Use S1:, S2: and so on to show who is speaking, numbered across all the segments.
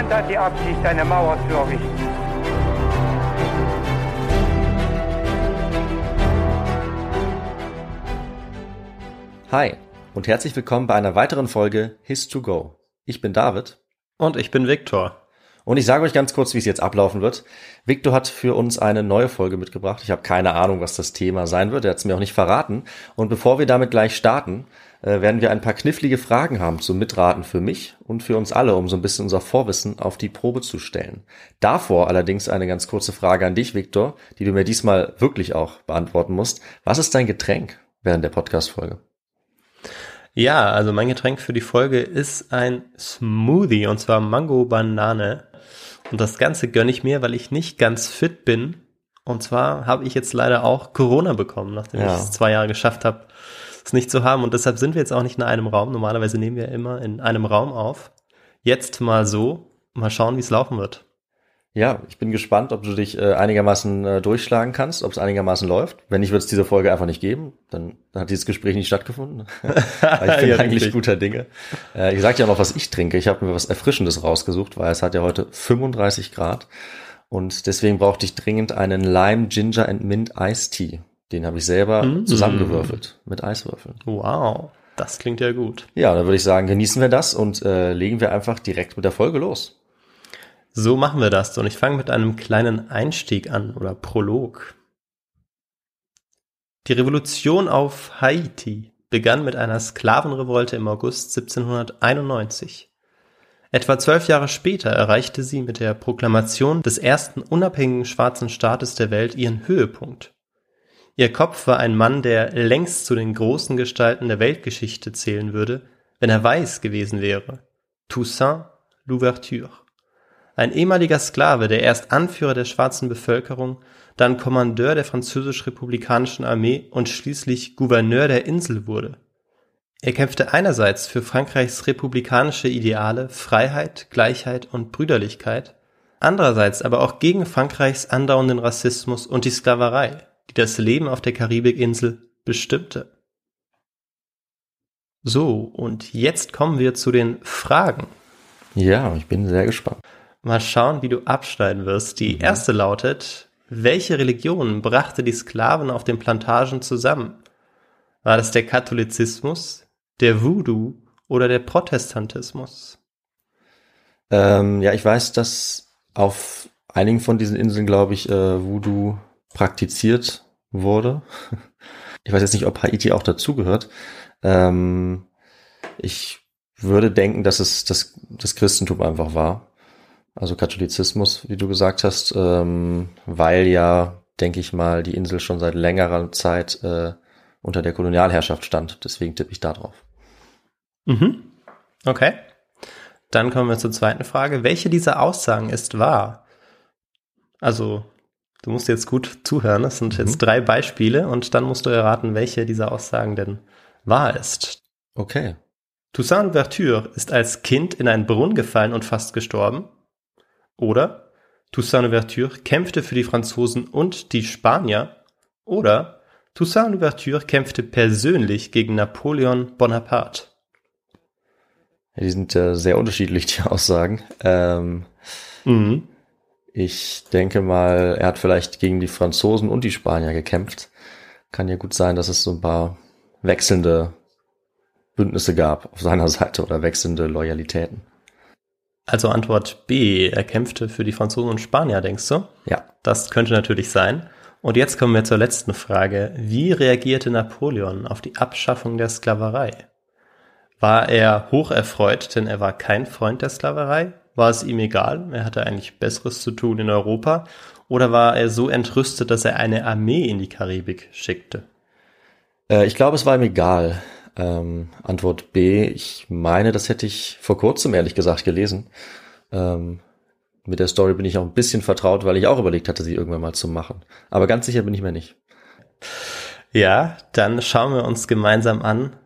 S1: Niemand hat die Absicht, eine Mauer zu errichten.
S2: Hi und herzlich willkommen bei einer weiteren Folge His2Go. Ich bin David
S3: Und ich bin Viktor.
S2: Und ich sage euch ganz kurz, wie es jetzt ablaufen wird. Victor hat für uns eine neue Folge mitgebracht. Ich habe keine Ahnung, was das Thema sein wird. Er hat es mir auch nicht verraten. Und bevor wir damit gleich starten, äh, werden wir ein paar knifflige Fragen haben zum Mitraten für mich und für uns alle, um so ein bisschen unser Vorwissen auf die Probe zu stellen. Davor allerdings eine ganz kurze Frage an dich, Victor, die du mir diesmal wirklich auch beantworten musst. Was ist dein Getränk während der Podcast-Folge?
S3: Ja, also mein Getränk für die Folge ist ein Smoothie und zwar Mango Banane. Und das Ganze gönne ich mir, weil ich nicht ganz fit bin. Und zwar habe ich jetzt leider auch Corona bekommen, nachdem
S2: Ja.
S3: ich es zwei Jahre geschafft habe, es nicht zu haben. Und deshalb sind wir jetzt auch nicht in einem Raum. Normalerweise nehmen wir immer in einem Raum auf. Jetzt mal so. Mal schauen, wie es laufen wird.
S2: Ja, ich bin gespannt, ob du dich äh, einigermaßen äh, durchschlagen kannst, ob es einigermaßen läuft. Wenn nicht, wird es diese Folge einfach nicht geben. Dann hat dieses Gespräch nicht stattgefunden. Ich bin
S3: Ja,
S2: eigentlich guter Dinge. Äh, ich sag dir auch noch, was ich trinke. Ich habe mir was Erfrischendes rausgesucht, weil es hat ja heute 35 Grad. Und deswegen brauchte ich dringend einen Lime Ginger and Mint Ice Tea. Den habe ich selber
S3: Mm.
S2: zusammengewürfelt mit Eiswürfeln.
S3: Wow, das klingt ja gut.
S2: Ja, dann würde ich sagen, genießen wir das und äh, legen wir einfach direkt mit der Folge los.
S3: So machen wir das. Und ich fange mit einem kleinen Einstieg an oder Prolog. Die Revolution auf Haiti begann mit einer Sklavenrevolte im August 1791. Etwa zwölf Jahre später erreichte sie mit der Proklamation des ersten unabhängigen schwarzen Staates der Welt ihren Höhepunkt. Ihr Kopf war ein Mann, der längst zu den großen Gestalten der Weltgeschichte zählen würde, wenn er weiß gewesen wäre. Toussaint Louverture. Ein ehemaliger Sklave, der erst Anführer der schwarzen Bevölkerung, dann Kommandeur der französisch-republikanischen Armee und schließlich Gouverneur der Insel wurde. Er kämpfte einerseits für Frankreichs republikanische Ideale, Freiheit, Gleichheit und Brüderlichkeit, andererseits aber auch gegen Frankreichs andauernden Rassismus und die Sklaverei, die das Leben auf der Karibikinsel bestimmte. So, und jetzt kommen wir zu den Fragen.
S2: Ja, ich bin sehr gespannt.
S3: Mal schauen, wie du abschneiden wirst. Die erste lautet, welche Religion brachte die Sklaven auf den Plantagen zusammen? War das der Katholizismus, der Voodoo oder der Protestantismus?
S2: Ähm, ja, ich weiß, dass auf einigen von diesen Inseln, glaube ich, äh, Voodoo praktiziert wurde. Ich weiß jetzt nicht, ob Haiti auch dazugehört. Ähm, ich würde denken, dass es das, das Christentum einfach war. Also Katholizismus, wie du gesagt hast, ähm, weil ja, denke ich mal, die Insel schon seit längerer Zeit äh, unter der Kolonialherrschaft stand. Deswegen tippe ich da drauf.
S3: Mhm. Okay. Dann kommen wir zur zweiten Frage. Welche dieser Aussagen ist wahr? Also, du musst jetzt gut zuhören. Es sind jetzt drei Beispiele und dann musst du erraten, welche dieser Aussagen denn wahr ist.
S2: Okay.
S3: Toussaint Louverture ist als Kind in einen Brunnen gefallen und fast gestorben. Oder Toussaint Louverture kämpfte für die Franzosen und die Spanier. Oder Toussaint Louverture kämpfte persönlich gegen Napoleon Bonaparte.
S2: Ja, die sind äh, sehr unterschiedlich, die Aussagen. Ähm,
S3: Mhm.
S2: Ich denke mal, er hat vielleicht gegen die Franzosen und die Spanier gekämpft. Kann ja gut sein, dass es so ein paar wechselnde Bündnisse gab auf seiner Seite oder wechselnde Loyalitäten.
S3: Also Antwort B, er kämpfte für die Franzosen und Spanier, denkst du?
S2: Ja.
S3: Das könnte natürlich sein. Und jetzt kommen wir zur letzten Frage. Wie reagierte Napoleon auf die Abschaffung der Sklaverei? War er hocherfreut, denn er war kein Freund der Sklaverei? War es ihm egal? Er hatte eigentlich Besseres zu tun in Europa. Oder war er so entrüstet, dass er eine Armee in die Karibik schickte?
S2: Äh, ich glaube, es war ihm egal. Ähm, Antwort B, ich meine, das hätte ich vor kurzem ehrlich gesagt gelesen. Ähm, mit der Story bin ich auch ein bisschen vertraut, weil ich auch überlegt hatte, sie irgendwann mal zu machen. Aber ganz sicher bin ich mir nicht.
S3: Ja, dann schauen wir uns gemeinsam an,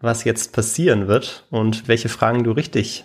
S3: was jetzt passieren wird und welche Fragen du richtig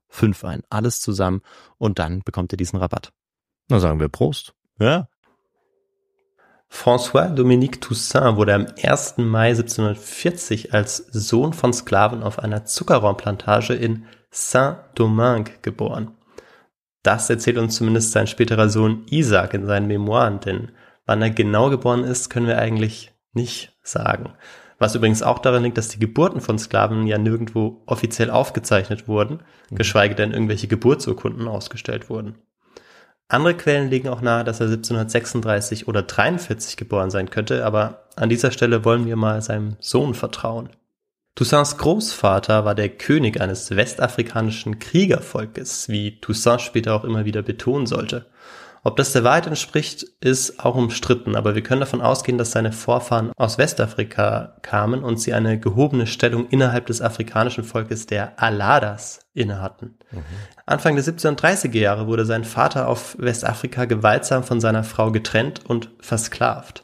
S3: 5 ein. Alles zusammen und dann bekommt ihr diesen Rabatt.
S2: Na sagen wir Prost.
S3: Ja. François-Dominique Toussaint wurde am 1. Mai 1740 als Sohn von Sklaven auf einer Zuckerrohrplantage in Saint-Domingue geboren. Das erzählt uns zumindest sein späterer Sohn Isaac in seinen Memoiren, denn wann er genau geboren ist, können wir eigentlich nicht sagen. Was übrigens auch daran liegt, dass die Geburten von Sklaven ja nirgendwo offiziell aufgezeichnet wurden, mhm. geschweige denn irgendwelche Geburtsurkunden ausgestellt wurden. Andere Quellen legen auch nahe, dass er 1736 oder 43 geboren sein könnte, aber an dieser Stelle wollen wir mal seinem Sohn vertrauen. Toussaints Großvater war der König eines westafrikanischen Kriegervolkes, wie Toussaint später auch immer wieder betonen sollte. Ob das der Wahrheit entspricht, ist auch umstritten, aber wir können davon ausgehen, dass seine Vorfahren aus Westafrika kamen und sie eine gehobene Stellung innerhalb des afrikanischen Volkes der Aladas innehatten. Mhm. Anfang der 1730er Jahre wurde sein Vater auf Westafrika gewaltsam von seiner Frau getrennt und versklavt.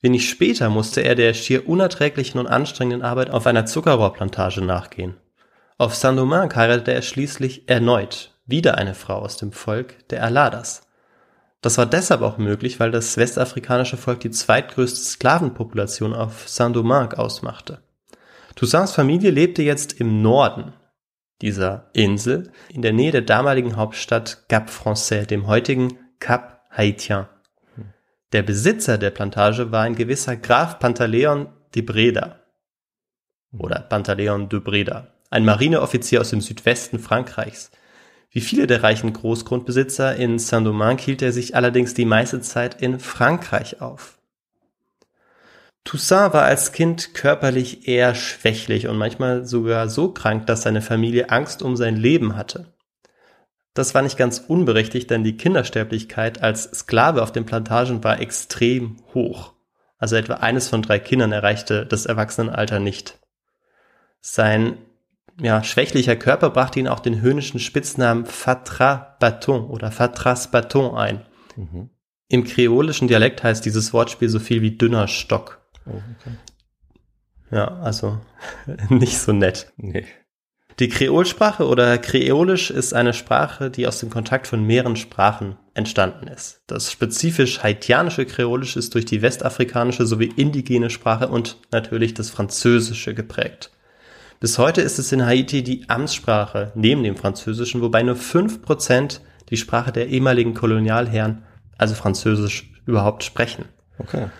S3: Wenig später musste er der schier unerträglichen und anstrengenden Arbeit auf einer Zuckerrohrplantage nachgehen. Auf Saint-Domingue heiratete er schließlich erneut wieder eine Frau aus dem Volk der Aladas. Das war deshalb auch möglich, weil das westafrikanische Volk die zweitgrößte Sklavenpopulation auf Saint-Domingue ausmachte. Toussaints Familie lebte jetzt im Norden dieser Insel, in der Nähe der damaligen Hauptstadt Cap Français, dem heutigen Cap Haitien. Der Besitzer der Plantage war ein gewisser Graf Pantaleon de Breda oder Pantaleon de Breda, ein Marineoffizier aus dem Südwesten Frankreichs. Wie viele der reichen Großgrundbesitzer in Saint-Domingue hielt er sich allerdings die meiste Zeit in Frankreich auf. Toussaint war als Kind körperlich eher schwächlich und manchmal sogar so krank, dass seine Familie Angst um sein Leben hatte. Das war nicht ganz unberechtigt, denn die Kindersterblichkeit als Sklave auf den Plantagen war extrem hoch. Also etwa eines von drei Kindern erreichte das Erwachsenenalter nicht. Sein ja, schwächlicher Körper brachte ihn auch den höhnischen Spitznamen Fatra Baton oder Fatras Baton ein. Mhm. Im kreolischen Dialekt heißt dieses Wortspiel so viel wie dünner Stock. Oh, okay. Ja, also nicht so nett. Nee. Die Kreolsprache oder Kreolisch ist eine Sprache, die aus dem Kontakt von mehreren Sprachen entstanden ist. Das spezifisch haitianische Kreolisch ist durch die westafrikanische sowie indigene Sprache und natürlich das Französische geprägt. Bis heute ist es in Haiti die Amtssprache neben dem Französischen, wobei nur fünf Prozent die Sprache der ehemaligen Kolonialherren, also Französisch, überhaupt sprechen.
S2: Okay.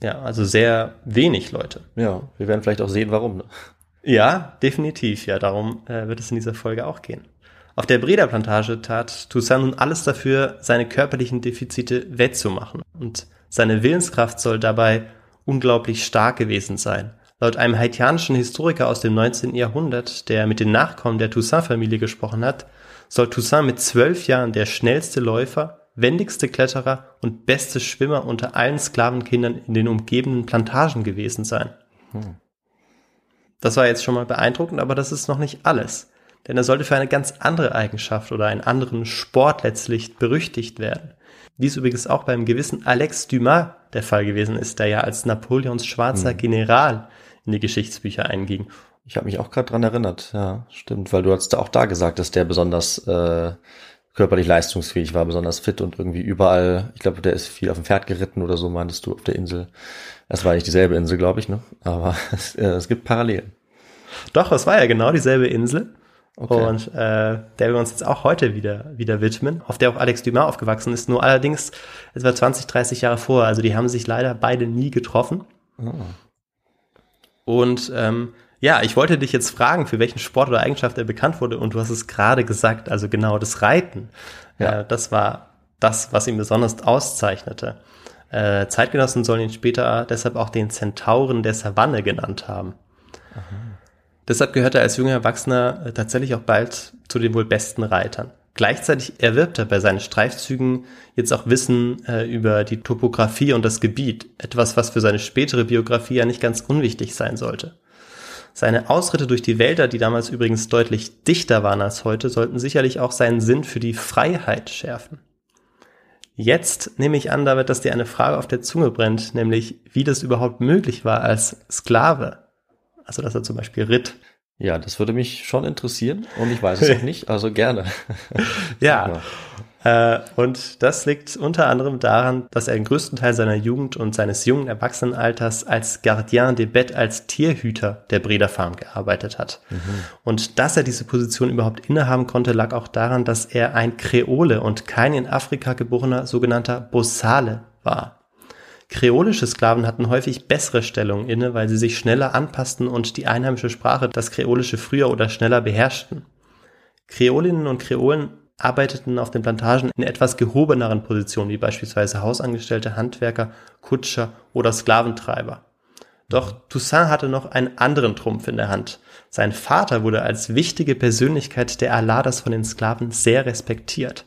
S3: Ja, also sehr wenig Leute.
S2: Ja, wir werden vielleicht auch sehen, warum. Ne?
S3: Ja, definitiv. Ja, darum äh, wird es in dieser Folge auch gehen. Auf der Breda-Plantage tat Toussaint nun alles dafür, seine körperlichen Defizite wettzumachen. Und seine Willenskraft soll dabei unglaublich stark gewesen sein. Laut einem haitianischen Historiker aus dem 19. Jahrhundert, der mit den Nachkommen der Toussaint-Familie gesprochen hat, soll Toussaint mit zwölf Jahren der schnellste Läufer, wendigste Kletterer und beste Schwimmer unter allen Sklavenkindern in den umgebenden Plantagen gewesen sein. Hm. Das war jetzt schon mal beeindruckend, aber das ist noch nicht alles. Denn er sollte für eine ganz andere Eigenschaft oder einen anderen Sport letztlich berüchtigt werden. Dies übrigens auch beim gewissen Alex Dumas der Fall gewesen ist, der ja als Napoleons schwarzer hm. General in die Geschichtsbücher einging.
S2: Ich habe mich auch gerade dran erinnert, ja, stimmt, weil du hast auch da gesagt, dass der besonders äh, körperlich leistungsfähig war, besonders fit und irgendwie überall, ich glaube, der ist viel auf dem Pferd geritten oder so, meintest du, auf der Insel. Das war nicht dieselbe Insel, glaube ich, ne? Aber es, äh, es gibt Parallelen.
S3: Doch, es war ja genau dieselbe Insel. Okay. Und äh, der wir uns jetzt auch heute wieder, wieder widmen, auf der auch Alex Dumas aufgewachsen ist, nur allerdings etwa 20, 30 Jahre vor. Also die haben sich leider beide nie getroffen. Oh. Und ähm, ja, ich wollte dich jetzt fragen, für welchen Sport oder Eigenschaft er bekannt wurde. Und du hast es gerade gesagt, also genau das Reiten. Ja. Äh, das war das, was ihn besonders auszeichnete. Äh, Zeitgenossen sollen ihn später deshalb auch den Zentauren der Savanne genannt haben. Aha. Deshalb gehört er als junger Erwachsener äh, tatsächlich auch bald zu den wohl besten Reitern. Gleichzeitig erwirbt er bei seinen Streifzügen jetzt auch Wissen äh, über die Topografie und das Gebiet, etwas, was für seine spätere Biografie ja nicht ganz unwichtig sein sollte. Seine Ausritte durch die Wälder, die damals übrigens deutlich dichter waren als heute, sollten sicherlich auch seinen Sinn für die Freiheit schärfen. Jetzt nehme ich an, David, dass dir eine Frage auf der Zunge brennt, nämlich wie das überhaupt möglich war als Sklave. Also dass er zum Beispiel ritt.
S2: Ja, das würde mich schon interessieren und ich weiß es auch nicht, also gerne.
S3: ja. Äh, und das liegt unter anderem daran, dass er den größten Teil seiner Jugend und seines jungen Erwachsenenalters als Gardien de Bête, als Tierhüter der Breder Farm gearbeitet hat. Mhm. Und dass er diese Position überhaupt innehaben konnte, lag auch daran, dass er ein Kreole und kein in Afrika geborener sogenannter Bossale war. Kreolische Sklaven hatten häufig bessere Stellungen inne, weil sie sich schneller anpassten und die einheimische Sprache, das Kreolische, früher oder schneller beherrschten. Kreolinnen und Kreolen arbeiteten auf den Plantagen in etwas gehobeneren Positionen, wie beispielsweise Hausangestellte, Handwerker, Kutscher oder Sklaventreiber. Doch Toussaint hatte noch einen anderen Trumpf in der Hand. Sein Vater wurde als wichtige Persönlichkeit der Aladas von den Sklaven sehr respektiert.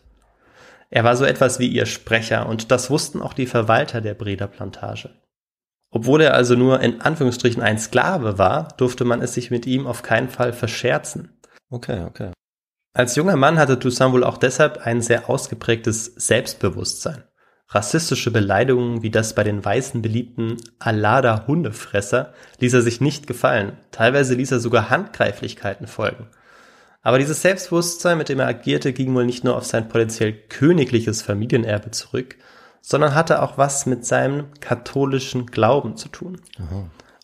S3: Er war so etwas wie ihr Sprecher und das wussten auch die Verwalter der Breder Plantage. Obwohl er also nur in Anführungsstrichen ein Sklave war, durfte man es sich mit ihm auf keinen Fall verscherzen.
S2: Okay, okay.
S3: Als junger Mann hatte Toussaint wohl auch deshalb ein sehr ausgeprägtes Selbstbewusstsein. Rassistische Beleidigungen wie das bei den Weißen beliebten Alada Hundefresser ließ er sich nicht gefallen. Teilweise ließ er sogar Handgreiflichkeiten folgen. Aber dieses Selbstbewusstsein, mit dem er agierte, ging wohl nicht nur auf sein potenziell königliches Familienerbe zurück, sondern hatte auch was mit seinem katholischen Glauben zu tun.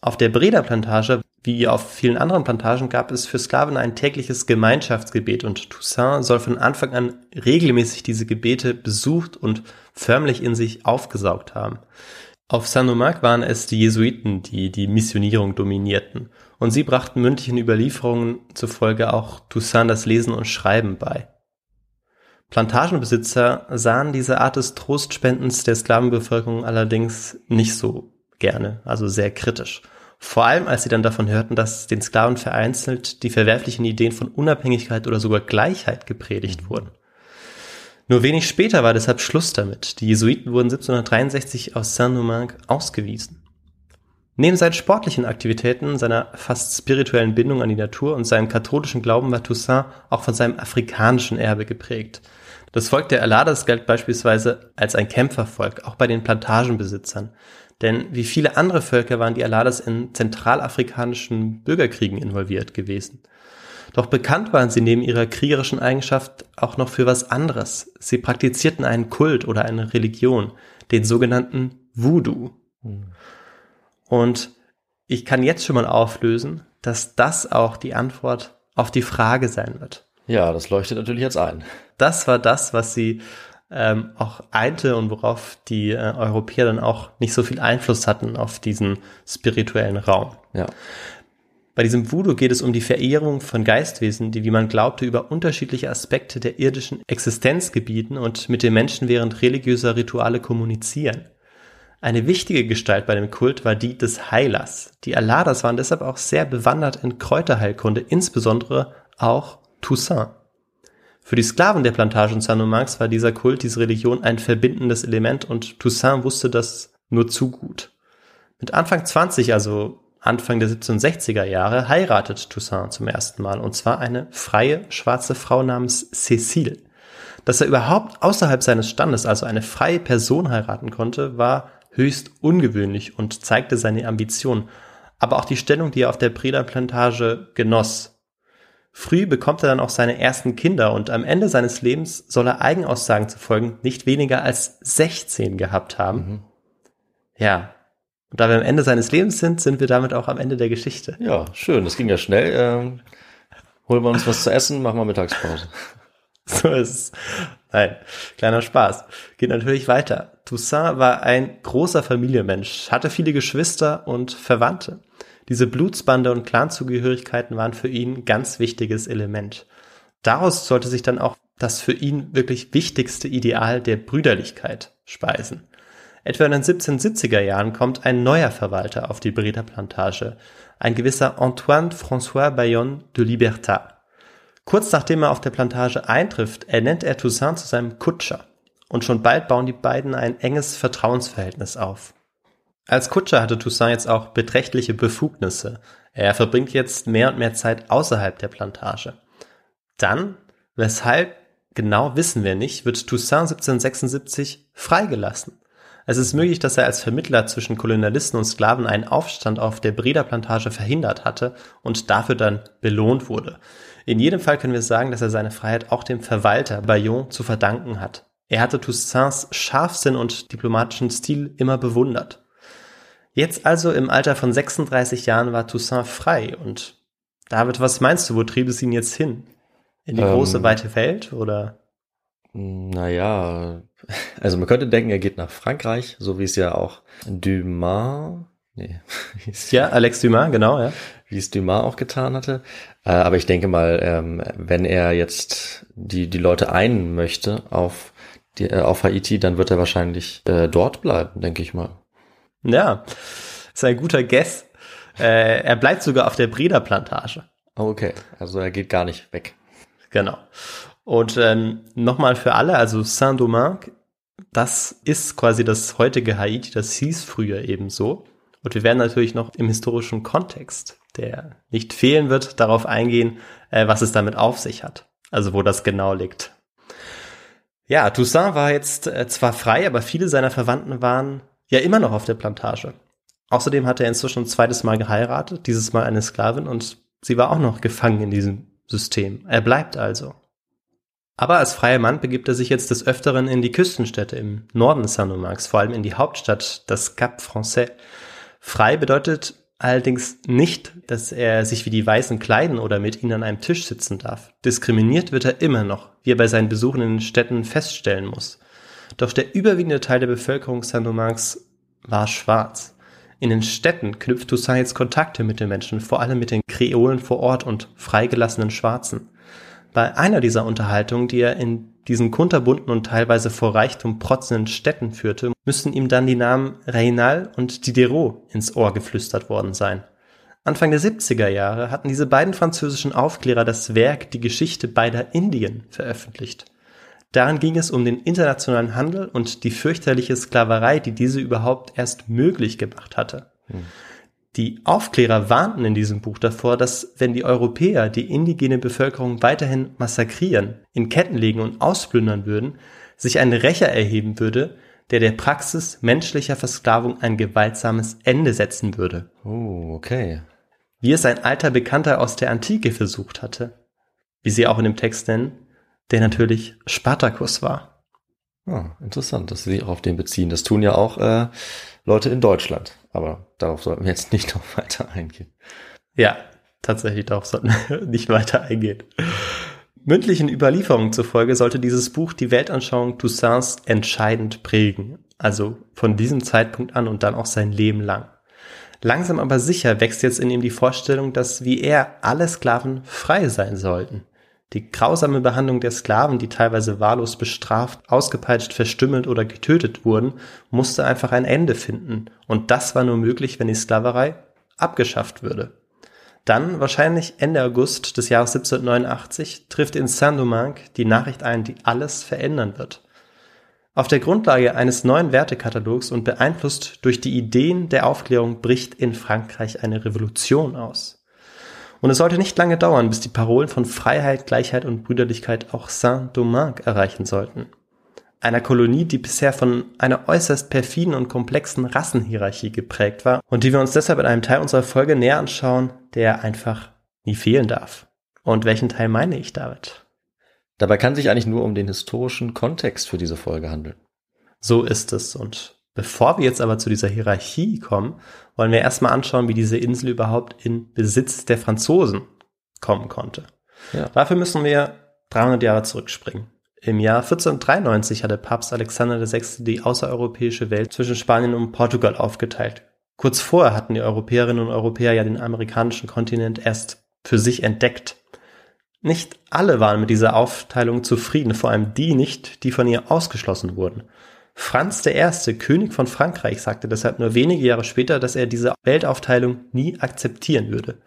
S3: Auf der Breda-Plantage, wie auf vielen anderen Plantagen, gab es für Sklaven ein tägliches Gemeinschaftsgebet und Toussaint soll von Anfang an regelmäßig diese Gebete besucht und förmlich in sich aufgesaugt haben. Auf Saint-Domingue waren es die Jesuiten, die die Missionierung dominierten, und sie brachten mündlichen Überlieferungen zufolge auch Toussaint das Lesen und Schreiben bei. Plantagenbesitzer sahen diese Art des Trostspendens der Sklavenbevölkerung allerdings nicht so gerne, also sehr kritisch. Vor allem, als sie dann davon hörten, dass den Sklaven vereinzelt die verwerflichen Ideen von Unabhängigkeit oder sogar Gleichheit gepredigt wurden. Nur wenig später war deshalb Schluss damit. Die Jesuiten wurden 1763 aus Saint-Domingue ausgewiesen. Neben seinen sportlichen Aktivitäten, seiner fast spirituellen Bindung an die Natur und seinem katholischen Glauben war Toussaint auch von seinem afrikanischen Erbe geprägt. Das Volk der Aladas galt beispielsweise als ein Kämpfervolk, auch bei den Plantagenbesitzern. Denn wie viele andere Völker waren die Aladas in zentralafrikanischen Bürgerkriegen involviert gewesen. Doch bekannt waren sie neben ihrer kriegerischen Eigenschaft auch noch für was anderes. Sie praktizierten einen Kult oder eine Religion, den sogenannten Voodoo. Und ich kann jetzt schon mal auflösen, dass das auch die Antwort auf die Frage sein wird.
S2: Ja, das leuchtet natürlich jetzt ein.
S3: Das war das, was sie ähm, auch einte und worauf die äh, Europäer dann auch nicht so viel Einfluss hatten auf diesen spirituellen Raum.
S2: Ja.
S3: Bei diesem Voodoo geht es um die Verehrung von Geistwesen, die, wie man glaubte, über unterschiedliche Aspekte der irdischen Existenz gebieten und mit den Menschen während religiöser Rituale kommunizieren. Eine wichtige Gestalt bei dem Kult war die des Heilers. Die Aladas waren deshalb auch sehr bewandert in Kräuterheilkunde, insbesondere auch Toussaint. Für die Sklaven der Plantagen Saint-Domingues war dieser Kult, diese Religion ein verbindendes Element und Toussaint wusste das nur zu gut. Mit Anfang 20, also Anfang der 1760er Jahre, heiratet Toussaint zum ersten Mal und zwar eine freie schwarze Frau namens Cécile. Dass er überhaupt außerhalb seines Standes, also eine freie Person heiraten konnte, war höchst ungewöhnlich und zeigte seine Ambition, aber auch die Stellung, die er auf der Breda Plantage genoss. Früh bekommt er dann auch seine ersten Kinder und am Ende seines Lebens soll er Eigenaussagen zu folgen nicht weniger als 16 gehabt haben.
S2: Mhm.
S3: Ja. Und da wir am Ende seines Lebens sind, sind wir damit auch am Ende der Geschichte.
S2: Ja, schön. Das ging ja schnell. Ähm, holen wir uns was zu essen, machen wir Mittagspause.
S3: So ist es. Nein, kleiner Spaß. Geht natürlich weiter. Toussaint war ein großer Familienmensch, hatte viele Geschwister und Verwandte. Diese Blutsbande und Clanzugehörigkeiten waren für ihn ganz wichtiges Element. Daraus sollte sich dann auch das für ihn wirklich wichtigste Ideal der Brüderlichkeit speisen. Etwa in den 1770er Jahren kommt ein neuer Verwalter auf die Breda Plantage, ein gewisser Antoine François Bayonne de Libertat. Kurz nachdem er auf der Plantage eintrifft, ernennt er Toussaint zu seinem Kutscher. Und schon bald bauen die beiden ein enges Vertrauensverhältnis auf. Als Kutscher hatte Toussaint jetzt auch beträchtliche Befugnisse. Er verbringt jetzt mehr und mehr Zeit außerhalb der Plantage. Dann, weshalb genau wissen wir nicht, wird Toussaint 1776 freigelassen. Es ist möglich, dass er als Vermittler zwischen Kolonialisten und Sklaven einen Aufstand auf der Breda Plantage verhindert hatte und dafür dann belohnt wurde. In jedem Fall können wir sagen, dass er seine Freiheit auch dem Verwalter Bayon zu verdanken hat. Er hatte Toussaints Scharfsinn und diplomatischen Stil immer bewundert. Jetzt also im Alter von 36 Jahren war Toussaint frei und David, was meinst du, wo trieb es ihn jetzt hin? In die
S2: Ähm,
S3: große, weite Welt oder?
S2: Naja, also man könnte denken, er geht nach Frankreich, so wie es ja auch Dumas, nee,
S3: Ja, Alex Dumas, genau, ja.
S2: Wie es Dumas auch getan hatte. Äh, aber ich denke mal, ähm, wenn er jetzt die, die Leute einen möchte auf, die, äh, auf Haiti, dann wird er wahrscheinlich äh, dort bleiben, denke ich mal.
S3: Ja, ist ein guter Guess. Äh, er bleibt sogar auf der Breda Plantage.
S2: Oh, Okay, also er geht gar nicht weg.
S3: Genau. Und ähm, nochmal für alle, also Saint-Domingue, das ist quasi das heutige Haiti, das hieß früher eben so. Und wir werden natürlich noch im historischen Kontext, der nicht fehlen wird, darauf eingehen, äh, was es damit auf sich hat. Also wo das genau liegt. Ja, Toussaint war jetzt äh, zwar frei, aber viele seiner Verwandten waren ja immer noch auf der Plantage. Außerdem hat er inzwischen ein zweites Mal geheiratet, dieses Mal eine Sklavin, und sie war auch noch gefangen in diesem System. Er bleibt also. Aber als freier Mann begibt er sich jetzt des Öfteren in die Küstenstädte im Norden Saint-Domingues, vor allem in die Hauptstadt, das Cap Français. Frei bedeutet allerdings nicht, dass er sich wie die Weißen kleiden oder mit ihnen an einem Tisch sitzen darf. Diskriminiert wird er immer noch, wie er bei seinen Besuchen in den Städten feststellen muss. Doch der überwiegende Teil der Bevölkerung Saint-Domingues war schwarz. In den Städten knüpft Toussaint jetzt Kontakte mit den Menschen, vor allem mit den Kreolen vor Ort und freigelassenen Schwarzen. Bei einer dieser Unterhaltungen, die er in diesen kunterbunten und teilweise vor Reichtum protzenden Städten führte, müssten ihm dann die Namen Reynal und Diderot ins Ohr geflüstert worden sein. Anfang der 70er Jahre hatten diese beiden französischen Aufklärer das Werk Die Geschichte beider Indien veröffentlicht. Darin ging es um den internationalen Handel und die fürchterliche Sklaverei, die diese überhaupt erst möglich gemacht hatte. Hm. Die Aufklärer warnten in diesem Buch davor, dass wenn die Europäer die indigene Bevölkerung weiterhin massakrieren, in Ketten legen und ausplündern würden, sich ein Rächer erheben würde, der der Praxis menschlicher Versklavung ein gewaltsames Ende setzen würde.
S2: Oh, okay.
S3: Wie es ein alter Bekannter aus der Antike versucht hatte, wie sie auch in dem Text nennen, der natürlich Spartacus war.
S2: Ah, interessant, dass Sie sich auch auf den beziehen. Das tun ja auch äh, Leute in Deutschland. Aber darauf sollten wir jetzt nicht noch weiter eingehen.
S3: Ja, tatsächlich, darauf sollten wir nicht weiter eingehen. Mündlichen Überlieferungen zufolge sollte dieses Buch die Weltanschauung Toussaints entscheidend prägen. Also von diesem Zeitpunkt an und dann auch sein Leben lang. Langsam aber sicher wächst jetzt in ihm die Vorstellung, dass wie er alle Sklaven frei sein sollten. Die grausame Behandlung der Sklaven, die teilweise wahllos bestraft, ausgepeitscht, verstümmelt oder getötet wurden, musste einfach ein Ende finden. Und das war nur möglich, wenn die Sklaverei abgeschafft würde. Dann, wahrscheinlich Ende August des Jahres 1789, trifft in Saint-Domingue die Nachricht ein, die alles verändern wird. Auf der Grundlage eines neuen Wertekatalogs und beeinflusst durch die Ideen der Aufklärung bricht in Frankreich eine Revolution aus. Und es sollte nicht lange dauern, bis die Parolen von Freiheit, Gleichheit und Brüderlichkeit auch Saint-Domingue erreichen sollten. Einer Kolonie, die bisher von einer äußerst perfiden und komplexen Rassenhierarchie geprägt war und die wir uns deshalb in einem Teil unserer Folge näher anschauen, der einfach nie fehlen darf. Und welchen Teil meine ich damit?
S2: Dabei kann sich eigentlich nur um den historischen Kontext für diese Folge handeln.
S3: So ist es und Bevor wir jetzt aber zu dieser Hierarchie kommen, wollen wir erstmal anschauen, wie diese Insel überhaupt in Besitz der Franzosen kommen konnte. Ja. Dafür müssen wir 300 Jahre zurückspringen. Im Jahr 1493 hatte Papst Alexander VI. die außereuropäische Welt zwischen Spanien und Portugal aufgeteilt. Kurz vorher hatten die Europäerinnen und Europäer ja den amerikanischen Kontinent erst für sich entdeckt. Nicht alle waren mit dieser Aufteilung zufrieden, vor allem die nicht, die von ihr ausgeschlossen wurden. Franz I., König von Frankreich, sagte deshalb nur wenige Jahre später, dass er diese Weltaufteilung nie akzeptieren würde.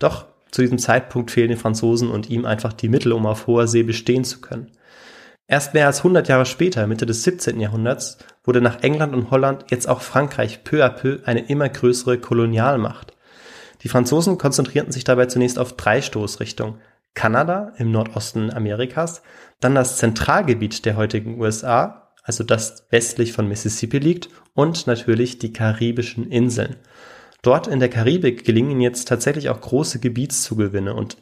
S3: Doch zu diesem Zeitpunkt fehlen den Franzosen und ihm einfach die Mittel, um auf hoher See bestehen zu können. Erst mehr als 100 Jahre später, Mitte des 17. Jahrhunderts, wurde nach England und Holland jetzt auch Frankreich peu à peu eine immer größere Kolonialmacht. Die Franzosen konzentrierten sich dabei zunächst auf drei Stoßrichtungen. Kanada im Nordosten Amerikas, dann das Zentralgebiet der heutigen USA also das westlich von Mississippi liegt, und natürlich die karibischen Inseln. Dort in der Karibik gelingen jetzt tatsächlich auch große Gebietszugewinne und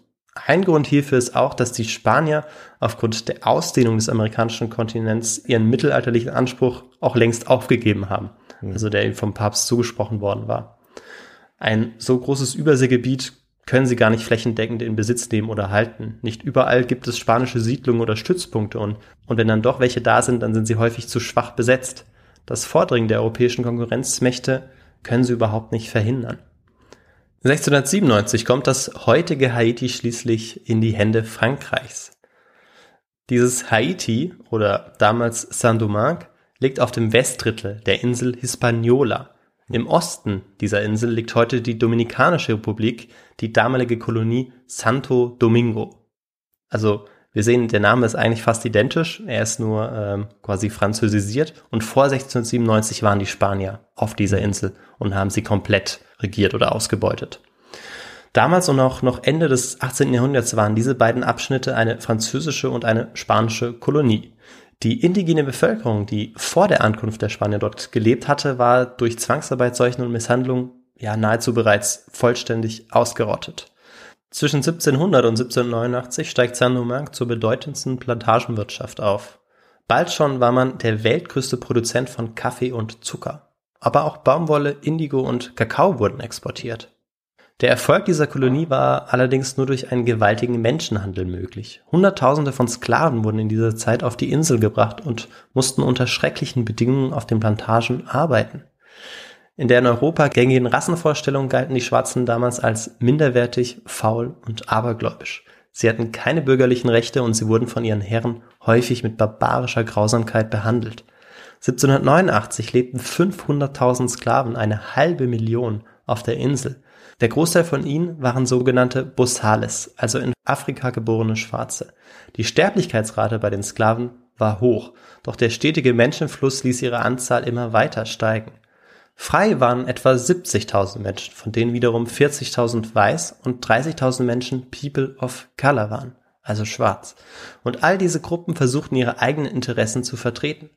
S3: ein Grund hierfür ist auch, dass die Spanier aufgrund der Ausdehnung des amerikanischen Kontinents ihren mittelalterlichen Anspruch auch längst aufgegeben haben, hm. also der ihnen vom Papst zugesprochen worden war. Ein so großes Überseegebiet können sie gar nicht flächendeckend in Besitz nehmen oder halten. Nicht überall gibt es spanische Siedlungen oder Stützpunkte und, und wenn dann doch welche da sind, dann sind sie häufig zu schwach besetzt. Das Vordringen der europäischen Konkurrenzmächte können sie überhaupt nicht verhindern. 1697 kommt das heutige Haiti schließlich in die Hände Frankreichs. Dieses Haiti oder damals Saint-Domingue liegt auf dem Westdrittel der Insel Hispaniola im Osten dieser Insel liegt heute die Dominikanische Republik, die damalige Kolonie Santo Domingo. Also wir sehen, der Name ist eigentlich fast identisch, er ist nur ähm, quasi französisiert und vor 1697 waren die Spanier auf dieser Insel und haben sie komplett regiert oder ausgebeutet. Damals und auch noch Ende des 18. Jahrhunderts waren diese beiden Abschnitte eine französische und eine spanische Kolonie. Die indigene Bevölkerung, die vor der Ankunft der Spanier dort gelebt hatte, war durch Zwangsarbeit, Seuchen und Misshandlung ja nahezu bereits vollständig ausgerottet. Zwischen 1700 und 1789 steigt Saint-Domingue zur bedeutendsten Plantagenwirtschaft auf. Bald schon war man der weltgrößte Produzent von Kaffee und Zucker. Aber auch Baumwolle, Indigo und Kakao wurden exportiert. Der Erfolg dieser Kolonie war allerdings nur durch einen gewaltigen Menschenhandel möglich. Hunderttausende von Sklaven wurden in dieser Zeit auf die Insel gebracht und mussten unter schrecklichen Bedingungen auf den Plantagen arbeiten. In der in Europa gängigen Rassenvorstellung galten die Schwarzen damals als minderwertig, faul und abergläubisch. Sie hatten keine bürgerlichen Rechte und sie wurden von ihren Herren häufig mit barbarischer Grausamkeit behandelt. 1789 lebten 500.000 Sklaven, eine halbe Million, auf der Insel. Der Großteil von ihnen waren sogenannte Bossales, also in Afrika geborene Schwarze. Die Sterblichkeitsrate bei den Sklaven war hoch, doch der stetige Menschenfluss ließ ihre Anzahl immer weiter steigen. Frei waren etwa 70.000 Menschen, von denen wiederum 40.000 weiß und 30.000 Menschen People of Color waren, also schwarz. Und all diese Gruppen versuchten ihre eigenen Interessen zu vertreten.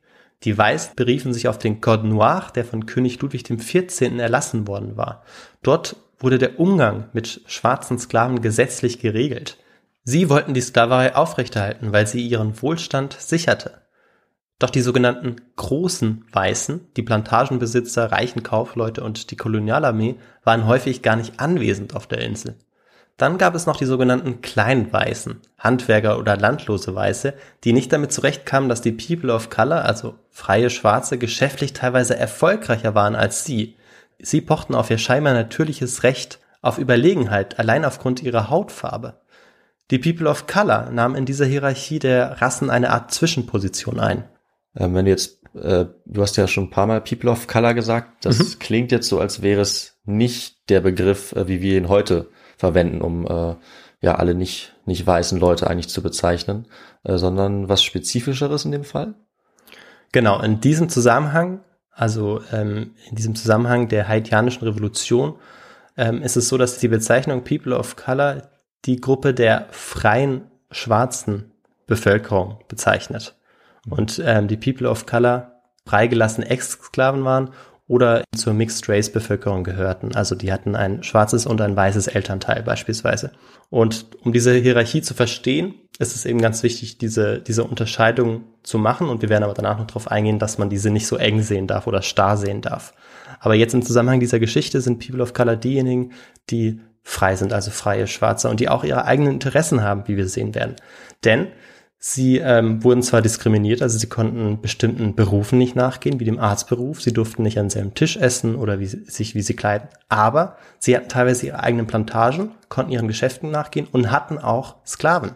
S3: Die Weißen beriefen sich auf den Code Noir, der von König Ludwig XIV. erlassen worden war. Dort wurde der Umgang mit schwarzen Sklaven gesetzlich geregelt. Sie wollten die Sklaverei aufrechterhalten, weil sie ihren Wohlstand sicherte. Doch die sogenannten großen Weißen, die Plantagenbesitzer, reichen Kaufleute und die Kolonialarmee waren häufig gar nicht anwesend auf der Insel. Dann gab es noch die sogenannten kleinen Weißen, Handwerker oder landlose Weiße, die nicht damit zurechtkamen, dass die People of Color, also freie Schwarze, geschäftlich teilweise erfolgreicher waren als sie. Sie pochten auf ihr scheinbar natürliches Recht auf Überlegenheit allein aufgrund ihrer Hautfarbe. Die People of Color nahmen in dieser Hierarchie der Rassen eine Art Zwischenposition ein.
S2: Ähm, wenn du jetzt, äh, du hast ja schon ein paar Mal People of Color gesagt, das mhm. klingt jetzt so, als wäre es nicht der Begriff, äh, wie wir ihn heute verwenden, um äh, ja alle nicht, nicht weißen Leute eigentlich zu bezeichnen, äh, sondern was Spezifischeres in dem Fall?
S3: Genau, in diesem Zusammenhang, also ähm, in diesem Zusammenhang der haitianischen Revolution, ähm, ist es so, dass die Bezeichnung People of Color die Gruppe der freien schwarzen Bevölkerung bezeichnet. Und ähm, die People of Color freigelassene Ex-Sklaven waren oder zur Mixed Race Bevölkerung gehörten. Also die hatten ein schwarzes und ein weißes Elternteil beispielsweise. Und um diese Hierarchie zu verstehen, ist es eben ganz wichtig, diese, diese Unterscheidung zu machen. Und wir werden aber danach noch darauf eingehen, dass man diese nicht so eng sehen darf oder starr sehen darf. Aber jetzt im Zusammenhang dieser Geschichte sind People of Color diejenigen, die frei sind, also freie Schwarze und die auch ihre eigenen Interessen haben, wie wir sehen werden. Denn Sie ähm, wurden zwar diskriminiert, also sie konnten bestimmten Berufen nicht nachgehen, wie dem Arztberuf. Sie durften nicht an selben Tisch essen oder wie, sich, wie sie kleiden. Aber sie hatten teilweise ihre eigenen Plantagen, konnten ihren Geschäften nachgehen und hatten auch Sklaven.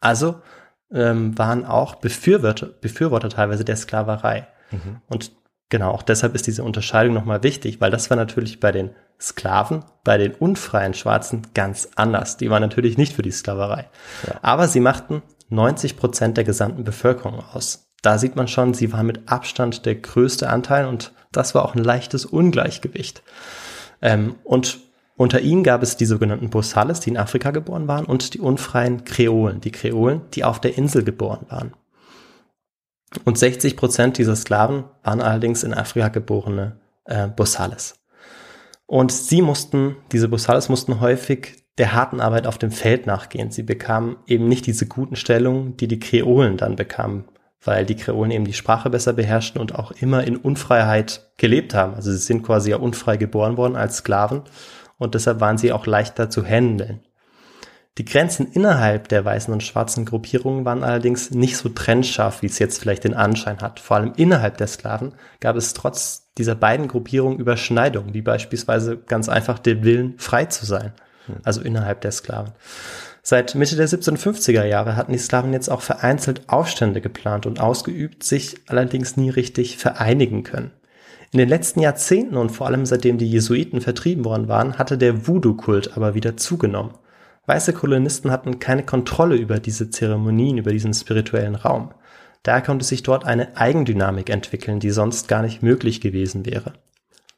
S3: Also ähm, waren auch Befürworter, Befürworter teilweise der Sklaverei. Mhm. Und genau, auch deshalb ist diese Unterscheidung nochmal wichtig, weil das war natürlich bei den Sklaven, bei den unfreien Schwarzen ganz anders. Die waren natürlich nicht für die Sklaverei. Ja. Aber sie machten 90 Prozent der gesamten Bevölkerung aus. Da sieht man schon, sie war mit Abstand der größte Anteil und das war auch ein leichtes Ungleichgewicht. Ähm, und unter ihnen gab es die sogenannten Bosales, die in Afrika geboren waren, und die unfreien Kreolen, die Kreolen, die auf der Insel geboren waren. Und 60 Prozent dieser Sklaven waren allerdings in Afrika geborene äh, Bosales. Und sie mussten, diese Bosales mussten häufig der harten Arbeit auf dem Feld nachgehen. Sie bekamen eben nicht diese guten Stellungen, die die Kreolen dann bekamen, weil die Kreolen eben die Sprache besser beherrschten und auch immer in Unfreiheit gelebt haben. Also sie sind quasi ja unfrei geboren worden als Sklaven und deshalb waren sie auch leichter zu handeln. Die Grenzen innerhalb der weißen und schwarzen Gruppierungen waren allerdings nicht so trennscharf, wie es jetzt vielleicht den Anschein hat. Vor allem innerhalb der Sklaven gab es trotz dieser beiden Gruppierungen Überschneidungen, wie beispielsweise ganz einfach den Willen, frei zu sein also innerhalb der Sklaven. Seit Mitte der 1750er Jahre hatten die Sklaven jetzt auch vereinzelt Aufstände geplant und ausgeübt, sich allerdings nie richtig vereinigen können. In den letzten Jahrzehnten und vor allem seitdem die Jesuiten vertrieben worden waren, hatte der Voodoo-Kult aber wieder zugenommen. Weiße Kolonisten hatten keine Kontrolle über diese Zeremonien, über diesen spirituellen Raum. Daher konnte sich dort eine Eigendynamik entwickeln, die sonst gar nicht möglich gewesen wäre.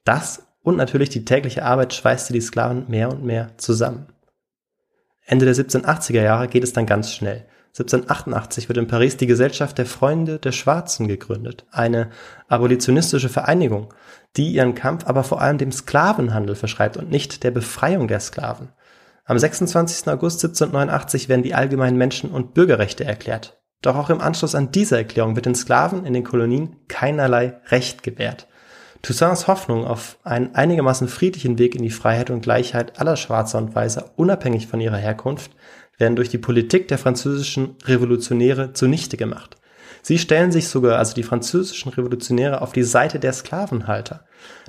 S3: Das und natürlich die tägliche Arbeit schweißte die Sklaven mehr und mehr zusammen. Ende der 1780er Jahre geht es dann ganz schnell. 1788 wird in Paris die Gesellschaft der Freunde der Schwarzen gegründet, eine abolitionistische Vereinigung, die ihren Kampf aber vor allem dem Sklavenhandel verschreibt und nicht der Befreiung der Sklaven. Am 26. August 1789 werden die allgemeinen Menschen- und Bürgerrechte erklärt. Doch auch im Anschluss an diese Erklärung wird den Sklaven in den Kolonien keinerlei Recht gewährt. Toussaints Hoffnung auf einen einigermaßen friedlichen Weg in die Freiheit und Gleichheit aller Schwarzer und Weißer, unabhängig von ihrer Herkunft, werden durch die Politik der französischen Revolutionäre zunichte gemacht. Sie stellen sich sogar, also die französischen Revolutionäre, auf die Seite der Sklavenhalter.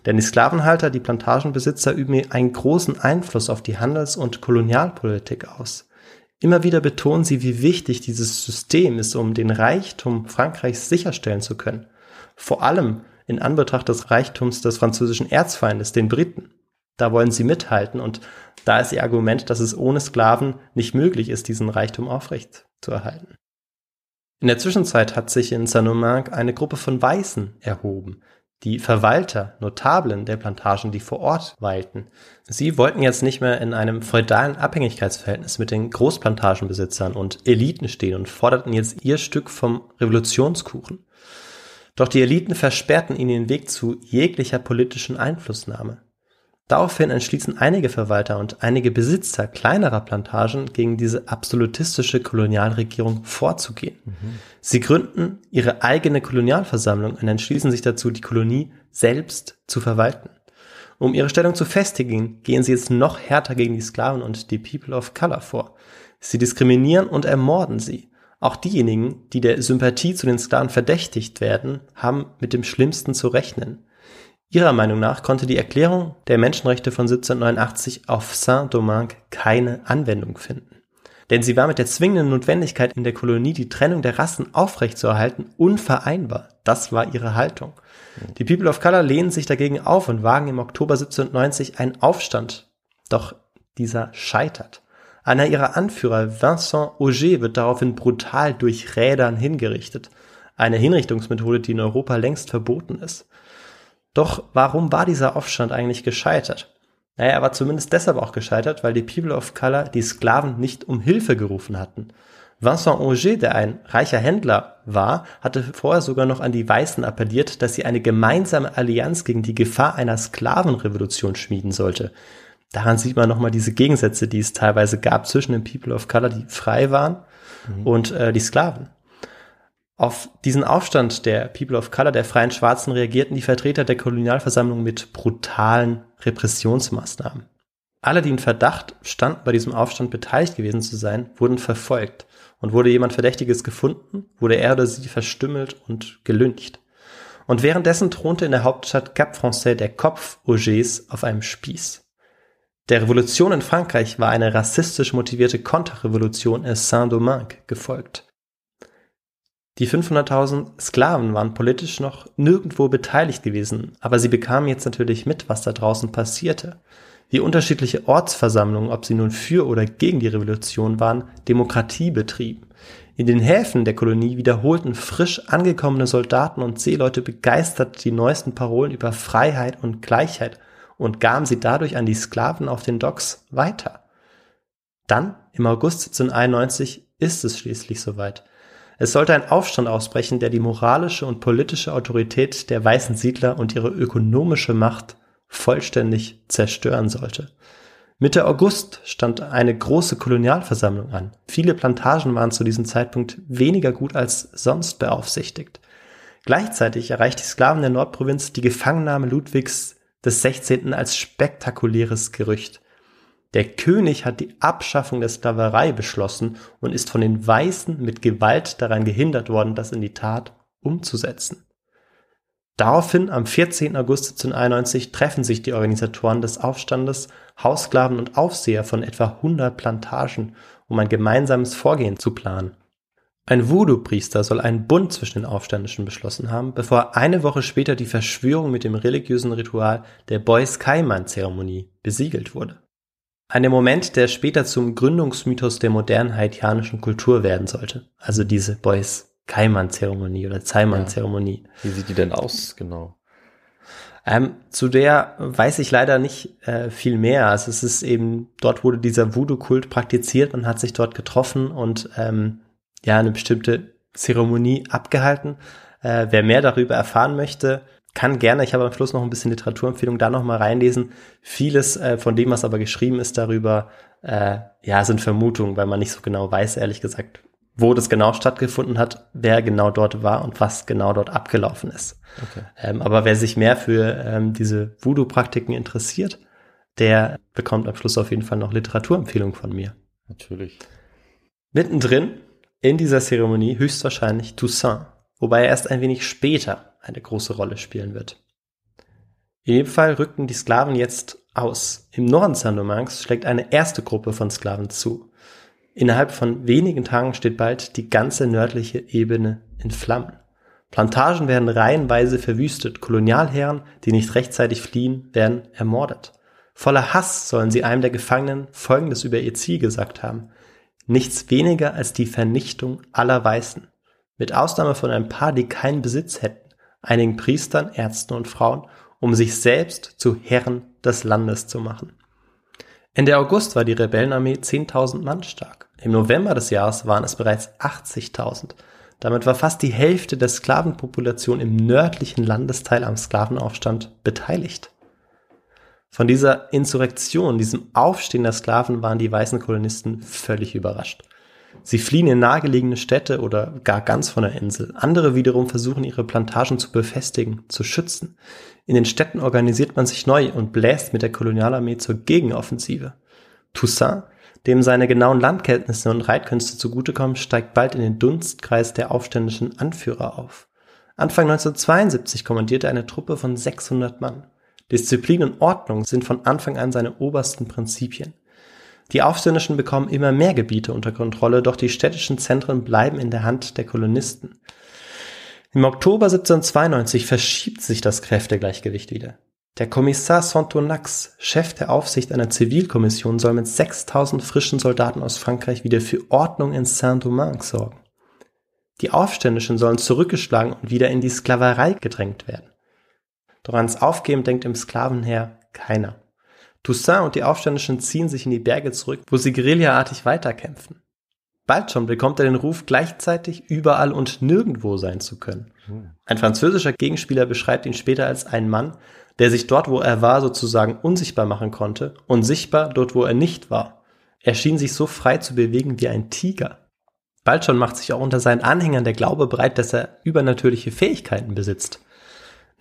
S3: Denn die Sklavenhalter, die Plantagenbesitzer üben einen großen Einfluss auf die Handels- und Kolonialpolitik aus. Immer wieder betonen sie, wie wichtig dieses System ist, um den Reichtum Frankreichs sicherstellen zu können. Vor allem in Anbetracht des Reichtums des französischen Erzfeindes, den Briten. Da wollen sie mithalten und da ist ihr Argument, dass es ohne Sklaven nicht möglich ist, diesen Reichtum aufrecht zu erhalten. In der Zwischenzeit hat sich in Saint-Domingue eine Gruppe von Weißen erhoben, die Verwalter, Notablen der Plantagen, die vor Ort weilten. Sie wollten jetzt nicht mehr in einem feudalen Abhängigkeitsverhältnis mit den Großplantagenbesitzern und Eliten stehen und forderten jetzt ihr Stück vom Revolutionskuchen. Doch die Eliten versperrten ihnen den Weg zu jeglicher politischen Einflussnahme. Daraufhin entschließen einige Verwalter und einige Besitzer kleinerer Plantagen gegen diese absolutistische Kolonialregierung vorzugehen. Mhm. Sie gründen ihre eigene Kolonialversammlung und entschließen sich dazu, die Kolonie selbst zu verwalten. Um ihre Stellung zu festigen, gehen sie jetzt noch härter gegen die Sklaven und die People of Color vor. Sie diskriminieren und ermorden sie. Auch diejenigen, die der Sympathie zu den Sklaven verdächtigt werden, haben mit dem Schlimmsten zu rechnen. Ihrer Meinung nach konnte die Erklärung der Menschenrechte von 1789 auf Saint-Domingue keine Anwendung finden. Denn sie war mit der zwingenden Notwendigkeit in der Kolonie, die Trennung der Rassen aufrechtzuerhalten, unvereinbar. Das war ihre Haltung. Die People of Color lehnen sich dagegen auf und wagen im Oktober 1790 einen Aufstand. Doch dieser scheitert. Einer ihrer Anführer, Vincent Auger, wird daraufhin brutal durch Rädern hingerichtet. Eine Hinrichtungsmethode, die in Europa längst verboten ist. Doch warum war dieser Aufstand eigentlich gescheitert? Naja, er war zumindest deshalb auch gescheitert, weil die People of Color die Sklaven nicht um Hilfe gerufen hatten. Vincent Auger, der ein reicher Händler war, hatte vorher sogar noch an die Weißen appelliert, dass sie eine gemeinsame Allianz gegen die Gefahr einer Sklavenrevolution schmieden sollte. Daran sieht man nochmal diese Gegensätze, die es teilweise gab zwischen den People of Color, die frei waren, mhm. und äh, die Sklaven. Auf diesen Aufstand der People of Color, der freien Schwarzen, reagierten die Vertreter der Kolonialversammlung mit brutalen Repressionsmaßnahmen. Alle, die in Verdacht standen, bei diesem Aufstand beteiligt gewesen zu sein, wurden verfolgt. Und wurde jemand Verdächtiges gefunden, wurde er oder sie verstümmelt und gelyncht. Und währenddessen thronte in der Hauptstadt Cap Français der Kopf Augers auf einem Spieß. Der Revolution in Frankreich war eine rassistisch motivierte Konterrevolution in Saint-Domingue gefolgt. Die 500.000 Sklaven waren politisch noch nirgendwo beteiligt gewesen, aber sie bekamen jetzt natürlich mit, was da draußen passierte. Wie unterschiedliche Ortsversammlungen, ob sie nun für oder gegen die Revolution waren, Demokratie betrieben. In den Häfen der Kolonie wiederholten frisch angekommene Soldaten und Seeleute begeistert die neuesten Parolen über Freiheit und Gleichheit und gaben sie dadurch an die Sklaven auf den Docks weiter. Dann, im August 1791, ist es schließlich soweit. Es sollte ein Aufstand ausbrechen, der die moralische und politische Autorität der weißen Siedler und ihre ökonomische Macht vollständig zerstören sollte. Mitte August stand eine große Kolonialversammlung an. Viele Plantagen waren zu diesem Zeitpunkt weniger gut als sonst beaufsichtigt. Gleichzeitig erreicht die Sklaven der Nordprovinz die Gefangennahme Ludwigs des 16. als spektakuläres Gerücht. Der König hat die Abschaffung der Sklaverei beschlossen und ist von den Weißen mit Gewalt daran gehindert worden, das in die Tat umzusetzen. Daraufhin, am 14. August 1791, treffen sich die Organisatoren des Aufstandes, Haussklaven und Aufseher von etwa 100 Plantagen, um ein gemeinsames Vorgehen zu planen. Ein Voodoo-Priester soll einen Bund zwischen den Aufständischen beschlossen haben, bevor eine Woche später die Verschwörung mit dem religiösen Ritual der Bois-Kaiman-Zeremonie besiegelt wurde. Ein Moment, der später zum Gründungsmythos der modernen haitianischen Kultur werden sollte. Also diese Boys Kaiman-Zeremonie oder Zeiman-Zeremonie.
S2: Ja. Wie sieht die denn aus, genau?
S3: Ähm, zu der weiß ich leider nicht äh, viel mehr. Also es ist eben, dort wurde dieser Voodoo-Kult praktiziert, man hat sich dort getroffen und ähm, ja, eine bestimmte Zeremonie abgehalten. Äh, wer mehr darüber erfahren möchte, kann gerne, ich habe am Schluss noch ein bisschen Literaturempfehlung, da noch mal reinlesen. Vieles äh, von dem, was aber geschrieben ist darüber, äh, ja, sind Vermutungen, weil man nicht so genau weiß, ehrlich gesagt, wo das genau stattgefunden hat, wer genau dort war und was genau dort abgelaufen ist.
S2: Okay.
S3: Ähm, aber wer sich mehr für ähm, diese Voodoo-Praktiken interessiert, der bekommt am Schluss auf jeden Fall noch Literaturempfehlung von mir.
S2: Natürlich.
S3: Mittendrin in dieser Zeremonie höchstwahrscheinlich Toussaint, wobei er erst ein wenig später eine große Rolle spielen wird. In jedem Fall rückten die Sklaven jetzt aus. Im Norden Saint-Domingues schlägt eine erste Gruppe von Sklaven zu. Innerhalb von wenigen Tagen steht bald die ganze nördliche Ebene in Flammen. Plantagen werden reihenweise verwüstet, Kolonialherren, die nicht rechtzeitig fliehen, werden ermordet. Voller Hass sollen sie einem der Gefangenen Folgendes über ihr Ziel gesagt haben. Nichts weniger als die Vernichtung aller Weißen. Mit Ausnahme von ein paar, die keinen Besitz hätten, einigen Priestern, Ärzten und Frauen, um sich selbst zu Herren des Landes zu machen. Ende August war die Rebellenarmee 10.000 Mann stark. Im November des Jahres waren es bereits 80.000. Damit war fast die Hälfte der Sklavenpopulation im nördlichen Landesteil am Sklavenaufstand beteiligt. Von dieser Insurrektion, diesem Aufstehen der Sklaven waren die weißen Kolonisten völlig überrascht. Sie fliehen in nahegelegene Städte oder gar ganz von der Insel. Andere wiederum versuchen ihre Plantagen zu befestigen, zu schützen. In den Städten organisiert man sich neu und bläst mit der Kolonialarmee zur Gegenoffensive. Toussaint, dem seine genauen Landkenntnisse und Reitkünste zugutekommen, steigt bald in den Dunstkreis der aufständischen Anführer auf. Anfang 1972 kommandierte er eine Truppe von 600 Mann. Disziplin und Ordnung sind von Anfang an seine obersten Prinzipien. Die Aufständischen bekommen immer mehr Gebiete unter Kontrolle, doch die städtischen Zentren bleiben in der Hand der Kolonisten. Im Oktober 1792 verschiebt sich das Kräftegleichgewicht wieder. Der Kommissar Sontonax, Chef der Aufsicht einer Zivilkommission, soll mit 6000 frischen Soldaten aus Frankreich wieder für Ordnung in Saint-Domingue sorgen. Die Aufständischen sollen zurückgeschlagen und wieder in die Sklaverei gedrängt werden. Doch ans Aufgeben denkt im Sklavenheer keiner. Toussaint und die Aufständischen ziehen sich in die Berge zurück, wo sie guerillaartig weiterkämpfen. Bald schon bekommt er den Ruf, gleichzeitig überall und nirgendwo sein zu können. Ein französischer Gegenspieler beschreibt ihn später als einen Mann, der sich dort, wo er war, sozusagen unsichtbar machen konnte und sichtbar dort, wo er nicht war. Er schien sich so frei zu bewegen wie ein Tiger. Bald schon macht sich auch unter seinen Anhängern der Glaube breit, dass er übernatürliche Fähigkeiten besitzt.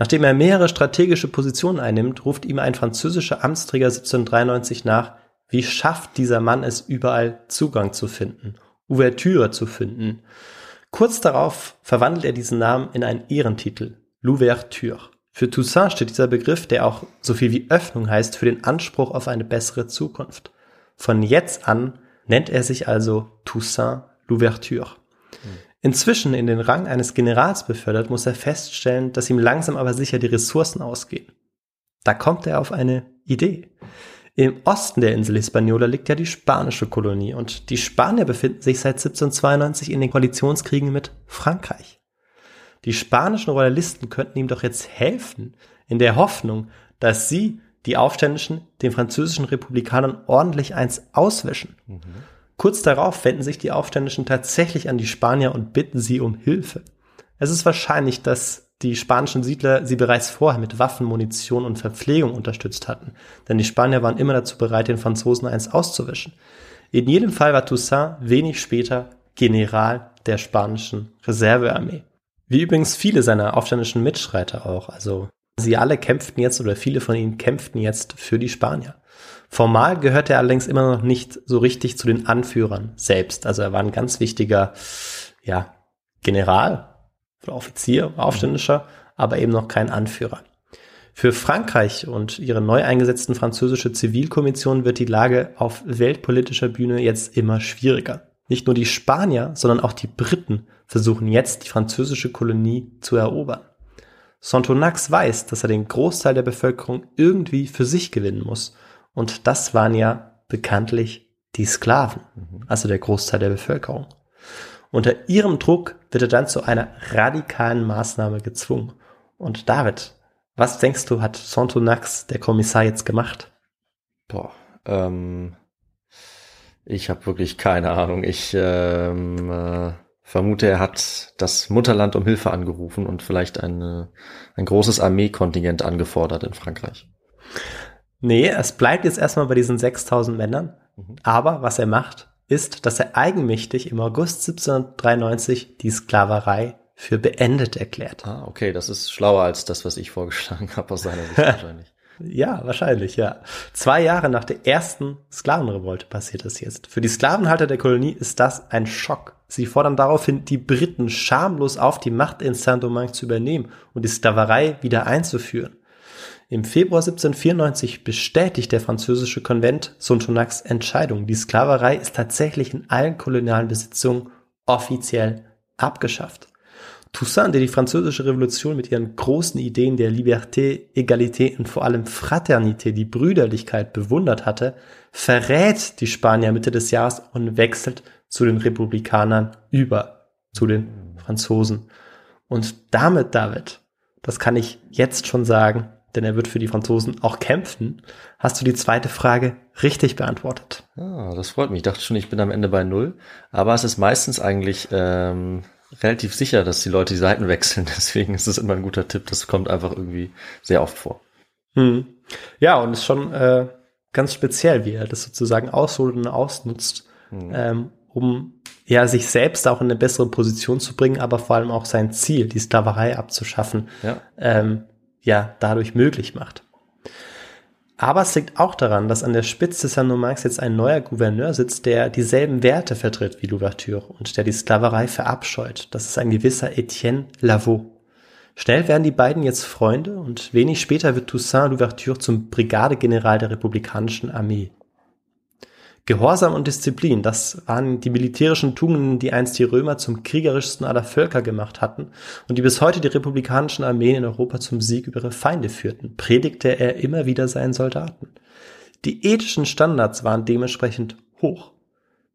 S3: Nachdem er mehrere strategische Positionen einnimmt, ruft ihm ein französischer Amtsträger 1793 nach, wie schafft dieser Mann es überall Zugang zu finden, Ouvertüre zu finden. Kurz darauf verwandelt er diesen Namen in einen Ehrentitel, L'Ouverture. Für Toussaint steht dieser Begriff, der auch so viel wie Öffnung heißt, für den Anspruch auf eine bessere Zukunft. Von jetzt an nennt er sich also Toussaint L'Ouverture. Inzwischen in den Rang eines Generals befördert, muss er feststellen, dass ihm langsam aber sicher die Ressourcen ausgehen. Da kommt er auf eine Idee. Im Osten der Insel Hispaniola liegt ja die spanische Kolonie und die Spanier befinden sich seit 1792 in den Koalitionskriegen mit Frankreich. Die spanischen Royalisten könnten ihm doch jetzt helfen, in der Hoffnung, dass sie, die Aufständischen, den französischen Republikanern ordentlich eins auswischen. Mhm. Kurz darauf wenden sich die Aufständischen tatsächlich an die Spanier und bitten sie um Hilfe. Es ist wahrscheinlich, dass die spanischen Siedler sie bereits vorher mit Waffen, Munition und Verpflegung unterstützt hatten, denn die Spanier waren immer dazu bereit, den Franzosen eins auszuwischen. In jedem Fall war Toussaint wenig später General der spanischen Reservearmee. Wie übrigens viele seiner aufständischen Mitstreiter auch, also sie alle kämpften jetzt oder viele von ihnen kämpften jetzt für die Spanier. Formal gehört er allerdings immer noch nicht so richtig zu den Anführern selbst. Also er war ein ganz wichtiger, ja, General oder Offizier, Aufständischer, aber eben noch kein Anführer. Für Frankreich und ihre neu eingesetzten französische Zivilkommission wird die Lage auf weltpolitischer Bühne jetzt immer schwieriger. Nicht nur die Spanier, sondern auch die Briten versuchen jetzt, die französische Kolonie zu erobern. Sontonax weiß, dass er den Großteil der Bevölkerung irgendwie für sich gewinnen muss und das waren ja bekanntlich die Sklaven, also der Großteil der Bevölkerung. Unter ihrem Druck wird er dann zu einer radikalen Maßnahme gezwungen. Und David, was denkst du, hat Sontonax, der Kommissar, jetzt gemacht?
S2: Boah, ähm, ich habe wirklich keine Ahnung. Ich ähm, äh, vermute, er hat das Mutterland um Hilfe angerufen und vielleicht eine, ein großes Armeekontingent angefordert in Frankreich.
S3: Nee, es bleibt jetzt erstmal bei diesen 6000 Männern. Aber was er macht, ist, dass er eigenmächtig im August 1793 die Sklaverei für beendet erklärt.
S2: Ah, okay, das ist schlauer als das, was ich vorgeschlagen habe aus seiner Sicht wahrscheinlich.
S3: Ja, wahrscheinlich, ja. Zwei Jahre nach der ersten Sklavenrevolte passiert das jetzt. Für die Sklavenhalter der Kolonie ist das ein Schock. Sie fordern daraufhin, die Briten schamlos auf die Macht in Saint-Domingue zu übernehmen und die Sklaverei wieder einzuführen. Im Februar 1794 bestätigt der französische Konvent Sonthonacs Entscheidung. Die Sklaverei ist tatsächlich in allen kolonialen Besitzungen offiziell abgeschafft. Toussaint, der die französische Revolution mit ihren großen Ideen der Liberté, Egalité und vor allem Fraternité, die Brüderlichkeit bewundert hatte, verrät die Spanier Mitte des Jahres und wechselt zu den Republikanern über, zu den Franzosen. Und damit, David, das kann ich jetzt schon sagen, denn er wird für die Franzosen auch kämpfen, hast du die zweite Frage richtig beantwortet.
S2: Ah, das freut mich. Ich dachte schon, ich bin am Ende bei Null. Aber es ist meistens eigentlich ähm, relativ sicher, dass die Leute die Seiten wechseln. Deswegen ist es immer ein guter Tipp. Das kommt einfach irgendwie sehr oft vor.
S3: Hm. Ja, und ist schon äh, ganz speziell, wie er das sozusagen ausholt und ausnutzt, ähm, um ja sich selbst auch in eine bessere Position zu bringen, aber vor allem auch sein Ziel, die Sklaverei abzuschaffen,
S2: Ja.
S3: ähm, ja dadurch möglich macht. Aber es liegt auch daran, dass an der Spitze des Saint-Domingues jetzt ein neuer Gouverneur sitzt, der dieselben Werte vertritt wie Louverture und der die Sklaverei verabscheut. Das ist ein gewisser Etienne Lavaux. Schnell werden die beiden jetzt Freunde und wenig später wird Toussaint Louverture zum Brigadegeneral der republikanischen Armee. Gehorsam und Disziplin, das waren die militärischen Tugenden, die einst die Römer zum kriegerischsten aller Völker gemacht hatten und die bis heute die republikanischen Armeen in Europa zum Sieg über ihre Feinde führten, predigte er immer wieder seinen Soldaten. Die ethischen Standards waren dementsprechend hoch.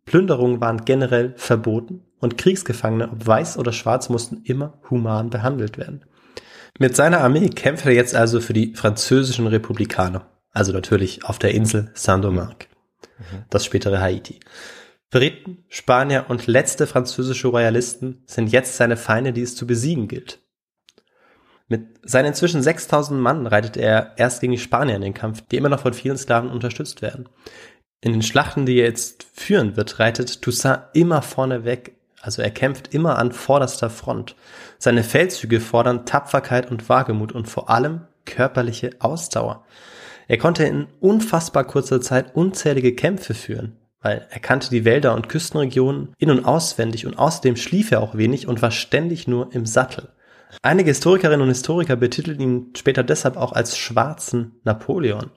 S3: Plünderungen waren generell verboten und Kriegsgefangene, ob weiß oder schwarz, mussten immer human behandelt werden. Mit seiner Armee kämpft er jetzt also für die französischen Republikaner, also natürlich auf der Insel Saint-Domingue das spätere Haiti. Briten, Spanier und letzte französische Royalisten sind jetzt seine Feinde, die es zu besiegen gilt. Mit seinen inzwischen 6000 Mann reitet er erst gegen die Spanier in den Kampf, die immer noch von vielen Sklaven unterstützt werden. In den Schlachten, die er jetzt führen wird, reitet Toussaint immer vorne weg, also er kämpft immer an vorderster Front. Seine Feldzüge fordern Tapferkeit und Wagemut und vor allem körperliche Ausdauer. Er konnte in unfassbar kurzer Zeit unzählige Kämpfe führen, weil er kannte die Wälder und Küstenregionen in- und auswendig und außerdem schlief er auch wenig und war ständig nur im Sattel. Einige Historikerinnen und Historiker betiteln ihn später deshalb auch als schwarzen Napoleon.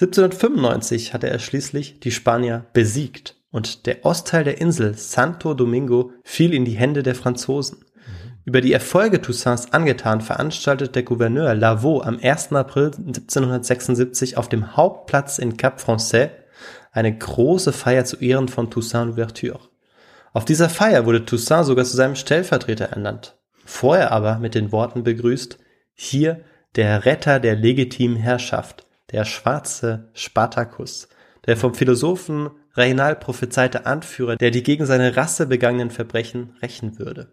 S3: 1795 hatte er schließlich die Spanier besiegt und der Ostteil der Insel Santo Domingo fiel in die Hände der Franzosen. Über die Erfolge Toussaints angetan veranstaltet der Gouverneur Lavaux am 1. April 1776 auf dem Hauptplatz in Cap Français eine große Feier zu Ehren von Toussaint Louverture. Auf dieser Feier wurde Toussaint sogar zu seinem Stellvertreter ernannt. Vorher aber mit den Worten begrüßt, hier der Retter der legitimen Herrschaft, der schwarze Spartacus, der vom Philosophen Reynal prophezeite Anführer, der die gegen seine Rasse begangenen Verbrechen rächen würde.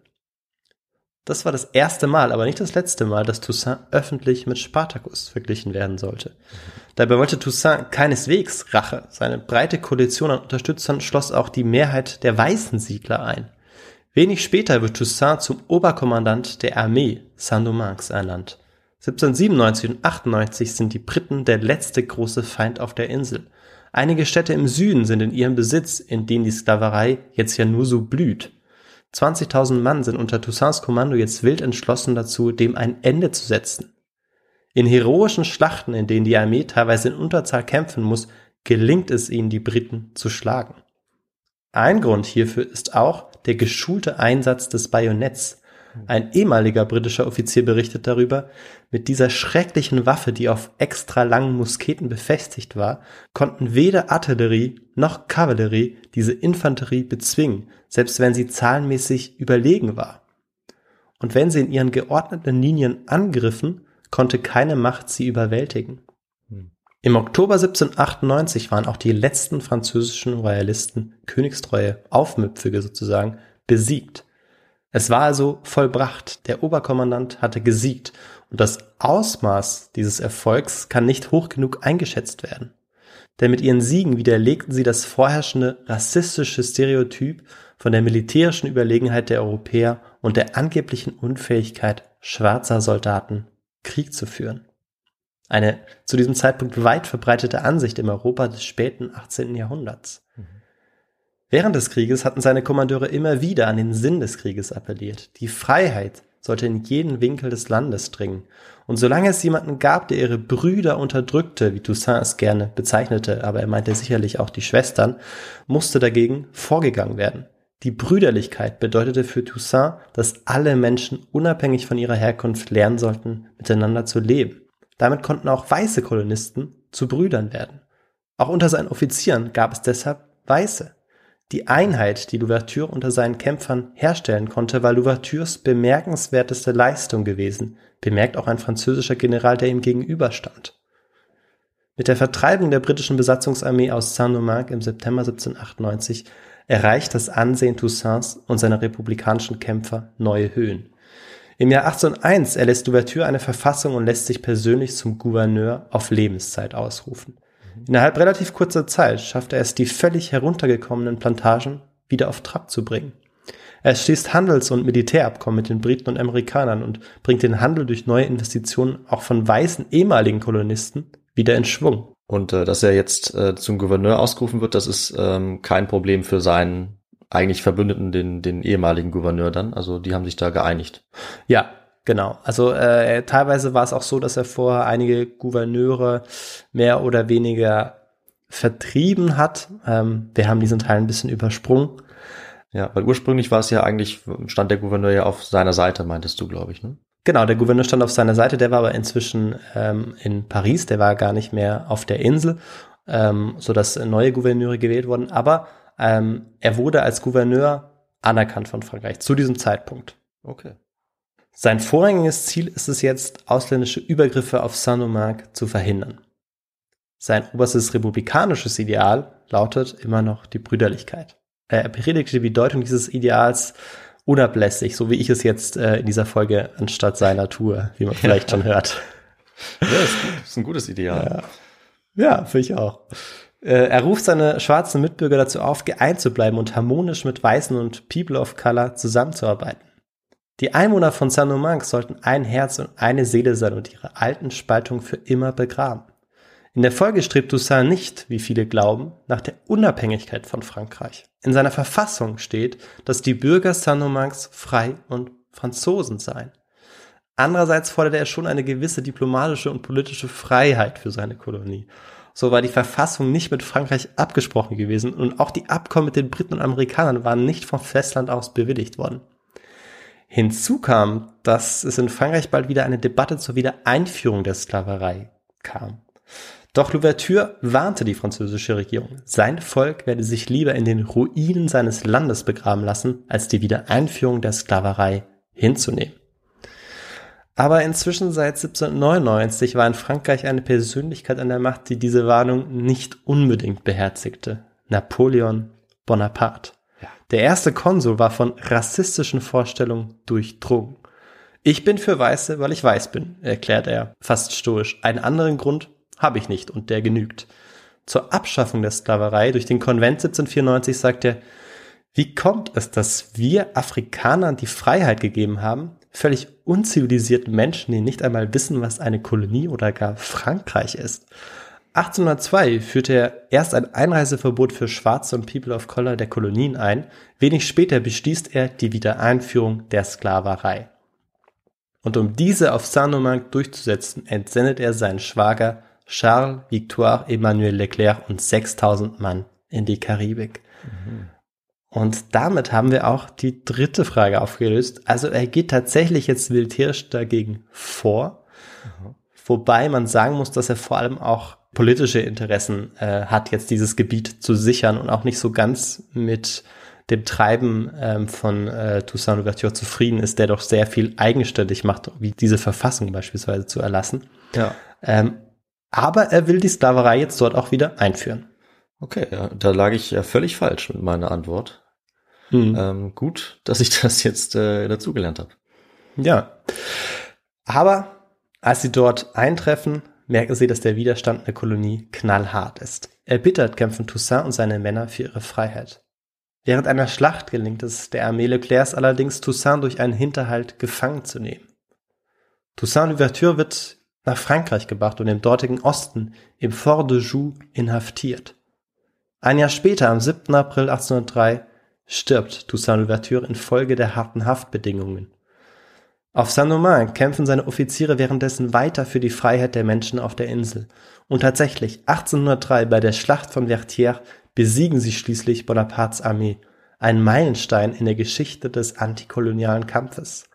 S3: Das war das erste Mal, aber nicht das letzte Mal, dass Toussaint öffentlich mit Spartacus verglichen werden sollte. Dabei wollte Toussaint keineswegs Rache. Seine breite Koalition an Unterstützern schloss auch die Mehrheit der weißen Siedler ein. Wenig später wird Toussaint zum Oberkommandant der Armee Saint-Domingues ernannt. 1797 und 98 sind die Briten der letzte große Feind auf der Insel. Einige Städte im Süden sind in ihrem Besitz, in denen die Sklaverei jetzt ja nur so blüht. 20.000 Mann sind unter Toussaints Kommando jetzt wild entschlossen dazu, dem ein Ende zu setzen. In heroischen Schlachten, in denen die Armee teilweise in Unterzahl kämpfen muss, gelingt es ihnen, die Briten zu schlagen. Ein Grund hierfür ist auch der geschulte Einsatz des Bajonetts. Ein ehemaliger britischer Offizier berichtet darüber, mit dieser schrecklichen Waffe, die auf extra langen Musketen befestigt war, konnten weder Artillerie noch Kavallerie diese Infanterie bezwingen, selbst wenn sie zahlenmäßig überlegen war. Und wenn sie in ihren geordneten Linien angriffen, konnte keine Macht sie überwältigen. Im Oktober 1798 waren auch die letzten französischen Royalisten, Königstreue Aufmüpfige sozusagen, besiegt. Es war also vollbracht. Der Oberkommandant hatte gesiegt und das Ausmaß dieses Erfolgs kann nicht hoch genug eingeschätzt werden. Denn mit ihren Siegen widerlegten sie das vorherrschende rassistische Stereotyp von der militärischen Überlegenheit der Europäer und der angeblichen Unfähigkeit schwarzer Soldaten Krieg zu führen. Eine zu diesem Zeitpunkt weit verbreitete Ansicht im Europa des späten 18. Jahrhunderts. Während des Krieges hatten seine Kommandeure immer wieder an den Sinn des Krieges appelliert. Die Freiheit sollte in jeden Winkel des Landes dringen. Und solange es jemanden gab, der ihre Brüder unterdrückte, wie Toussaint es gerne bezeichnete, aber er meinte sicherlich auch die Schwestern, musste dagegen vorgegangen werden. Die Brüderlichkeit bedeutete für Toussaint, dass alle Menschen unabhängig von ihrer Herkunft lernen sollten, miteinander zu leben. Damit konnten auch weiße Kolonisten zu Brüdern werden. Auch unter seinen Offizieren gab es deshalb Weiße. Die Einheit, die Louverture unter seinen Kämpfern herstellen konnte, war Louvertures bemerkenswerteste Leistung gewesen, bemerkt auch ein französischer General, der ihm gegenüberstand. Mit der Vertreibung der britischen Besatzungsarmee aus Saint-Domingue im September 1798 erreicht das Ansehen Toussaints und seiner republikanischen Kämpfer neue Höhen. Im Jahr 1801 erlässt Louverture eine Verfassung und lässt sich persönlich zum Gouverneur auf Lebenszeit ausrufen. Innerhalb relativ kurzer Zeit schafft er es, die völlig heruntergekommenen Plantagen wieder auf Trab zu bringen. Er schließt Handels- und Militärabkommen mit den Briten und Amerikanern und bringt den Handel durch neue Investitionen auch von weißen ehemaligen Kolonisten wieder in Schwung.
S2: Und äh, dass er jetzt äh, zum Gouverneur ausgerufen wird, das ist ähm, kein Problem für seinen eigentlich Verbündeten, den, den ehemaligen Gouverneur dann. Also die haben sich da geeinigt.
S3: Ja, Genau, also äh, teilweise war es auch so, dass er vorher einige Gouverneure mehr oder weniger vertrieben hat. Ähm, wir haben diesen Teil ein bisschen übersprungen.
S2: Ja, weil ursprünglich war es ja eigentlich, stand der Gouverneur ja auf seiner Seite, meintest du, glaube ich, ne?
S3: Genau, der Gouverneur stand auf seiner Seite, der war aber inzwischen ähm, in Paris, der war gar nicht mehr auf der Insel, ähm, so dass neue Gouverneure gewählt wurden. Aber ähm, er wurde als Gouverneur anerkannt von Frankreich zu diesem Zeitpunkt.
S2: Okay.
S3: Sein vorrangiges Ziel ist es jetzt, ausländische Übergriffe auf Saint-Domingue zu verhindern. Sein oberstes republikanisches Ideal lautet immer noch die Brüderlichkeit. Er predigte die Bedeutung dieses Ideals unablässig, so wie ich es jetzt äh, in dieser Folge anstatt seiner Tour, wie man vielleicht schon hört.
S2: Ja, ist, gut. ist ein gutes Ideal.
S3: Ja, ja finde ich auch. Äh, er ruft seine schwarzen Mitbürger dazu auf, geeint zu bleiben und harmonisch mit Weißen und People of Color zusammenzuarbeiten. Die Einwohner von Saint-Domingue sollten ein Herz und eine Seele sein und ihre alten Spaltungen für immer begraben. In der Folge strebt Toussaint nicht, wie viele glauben, nach der Unabhängigkeit von Frankreich. In seiner Verfassung steht, dass die Bürger Saint-Domingues frei und Franzosen seien. Andererseits forderte er schon eine gewisse diplomatische und politische Freiheit für seine Kolonie. So war die Verfassung nicht mit Frankreich abgesprochen gewesen und auch die Abkommen mit den Briten und Amerikanern waren nicht vom Festland aus bewilligt worden. Hinzu kam, dass es in Frankreich bald wieder eine Debatte zur Wiedereinführung der Sklaverei kam. Doch Louverture warnte die französische Regierung. Sein Volk werde sich lieber in den Ruinen seines Landes begraben lassen, als die Wiedereinführung der Sklaverei hinzunehmen. Aber inzwischen seit 1799 war in Frankreich eine Persönlichkeit an der Macht, die diese Warnung nicht unbedingt beherzigte. Napoleon Bonaparte. Der erste Konsul war von rassistischen Vorstellungen durchdrungen. Ich bin für Weiße, weil ich weiß bin, erklärt er fast stoisch. Einen anderen Grund habe ich nicht und der genügt. Zur Abschaffung der Sklaverei durch den Konvent 1794 sagt er, wie kommt es, dass wir Afrikanern die Freiheit gegeben haben, völlig unzivilisierten Menschen, die nicht einmal wissen, was eine Kolonie oder gar Frankreich ist? 1802 führte er erst ein Einreiseverbot für Schwarze und People of Color der Kolonien ein, wenig später beschließt er die Wiedereinführung der Sklaverei. Und um diese auf Saint-Domingue durchzusetzen, entsendet er seinen Schwager Charles Victoire Emmanuel Leclerc und 6000 Mann in die Karibik. Mhm. Und damit haben wir auch die dritte Frage aufgelöst. Also er geht tatsächlich jetzt militärisch dagegen vor, mhm. wobei man sagen muss, dass er vor allem auch politische Interessen äh, hat, jetzt dieses Gebiet zu sichern und auch nicht so ganz mit dem Treiben ähm, von äh, Toussaint Louverture zufrieden ist, der doch sehr viel eigenständig macht, wie diese Verfassung beispielsweise zu erlassen.
S2: Ja.
S3: Ähm, aber er will die Sklaverei jetzt dort auch wieder einführen.
S2: Okay, ja, da lag ich ja völlig falsch mit meiner Antwort.
S3: Mhm.
S2: Ähm, gut, dass ich das jetzt äh, dazugelernt habe.
S3: Ja. Aber als sie dort eintreffen, merken sie, dass der Widerstand in der Kolonie knallhart ist. Erbittert kämpfen Toussaint und seine Männer für ihre Freiheit. Während einer Schlacht gelingt es der Armee Leclercs allerdings, Toussaint durch einen Hinterhalt gefangen zu nehmen. Toussaint Louverture wird nach Frankreich gebracht und im dortigen Osten im Fort de Joux inhaftiert. Ein Jahr später, am 7. April 1803, stirbt Toussaint Louverture infolge der harten Haftbedingungen. Auf Saint-Domingue kämpfen seine Offiziere währenddessen weiter für die Freiheit der Menschen auf der Insel. Und tatsächlich, 1803 bei der Schlacht von Vertières besiegen sie schließlich Bonapartes Armee, ein Meilenstein in der Geschichte des antikolonialen Kampfes.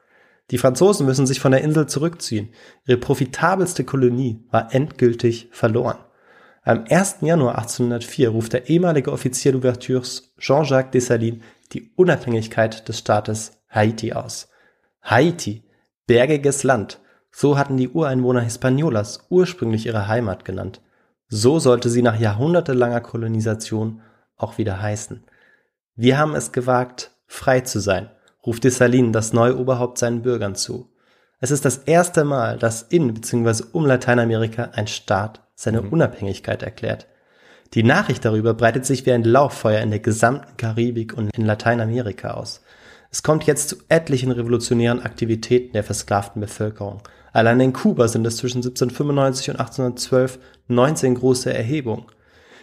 S3: Die Franzosen müssen sich von der Insel zurückziehen. Ihre profitabelste Kolonie war endgültig verloren. Am 1. Januar 1804 ruft der ehemalige Offizier d'Ouvertures Jean-Jacques Dessalines die Unabhängigkeit des Staates Haiti aus. Haiti, bergiges Land, so hatten die Ureinwohner Hispaniolas ursprünglich ihre Heimat genannt. So sollte sie nach jahrhundertelanger Kolonisation auch wieder heißen. Wir haben es gewagt, frei zu sein, ruft Dessalines das neue Oberhaupt seinen Bürgern zu. Es ist das erste Mal, dass in bzw. um Lateinamerika ein Staat seine Unabhängigkeit erklärt. Die Nachricht darüber breitet sich wie ein Lauffeuer in der gesamten Karibik und in Lateinamerika aus. Es kommt jetzt zu etlichen revolutionären Aktivitäten der versklavten Bevölkerung. Allein in Kuba sind es zwischen 1795 und 1812 19 große Erhebungen.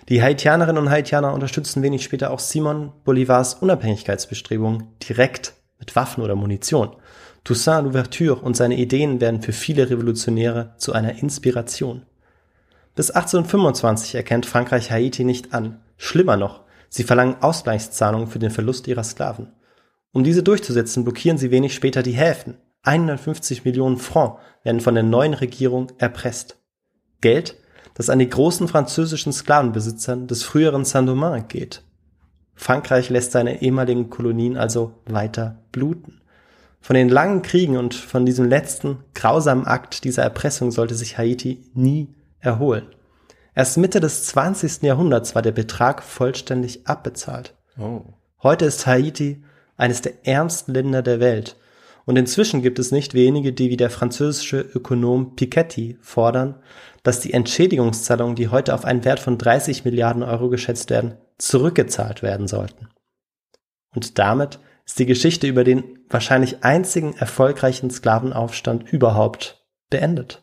S3: Die Haitianerinnen und Haitianer unterstützen wenig später auch Simon Bolivars Unabhängigkeitsbestrebungen direkt mit Waffen oder Munition. Toussaint Louverture und seine Ideen werden für viele Revolutionäre zu einer Inspiration. Bis 1825 erkennt Frankreich Haiti nicht an. Schlimmer noch, sie verlangen Ausgleichszahlungen für den Verlust ihrer Sklaven. Um diese durchzusetzen, blockieren sie wenig später die Häfen. 150 Millionen Francs werden von der neuen Regierung erpresst. Geld, das an die großen französischen Sklavenbesitzern des früheren Saint-Domingue geht. Frankreich lässt seine ehemaligen Kolonien also weiter bluten. Von den langen Kriegen und von diesem letzten grausamen Akt dieser Erpressung sollte sich Haiti nie erholen. Erst Mitte des 20. Jahrhunderts war der Betrag vollständig abbezahlt.
S2: Oh.
S3: Heute ist Haiti eines der ärmsten Länder der Welt. Und inzwischen gibt es nicht wenige, die wie der französische Ökonom Piketty fordern, dass die Entschädigungszahlungen, die heute auf einen Wert von 30 Milliarden Euro geschätzt werden, zurückgezahlt werden sollten. Und damit ist die Geschichte über den wahrscheinlich einzigen erfolgreichen Sklavenaufstand überhaupt beendet.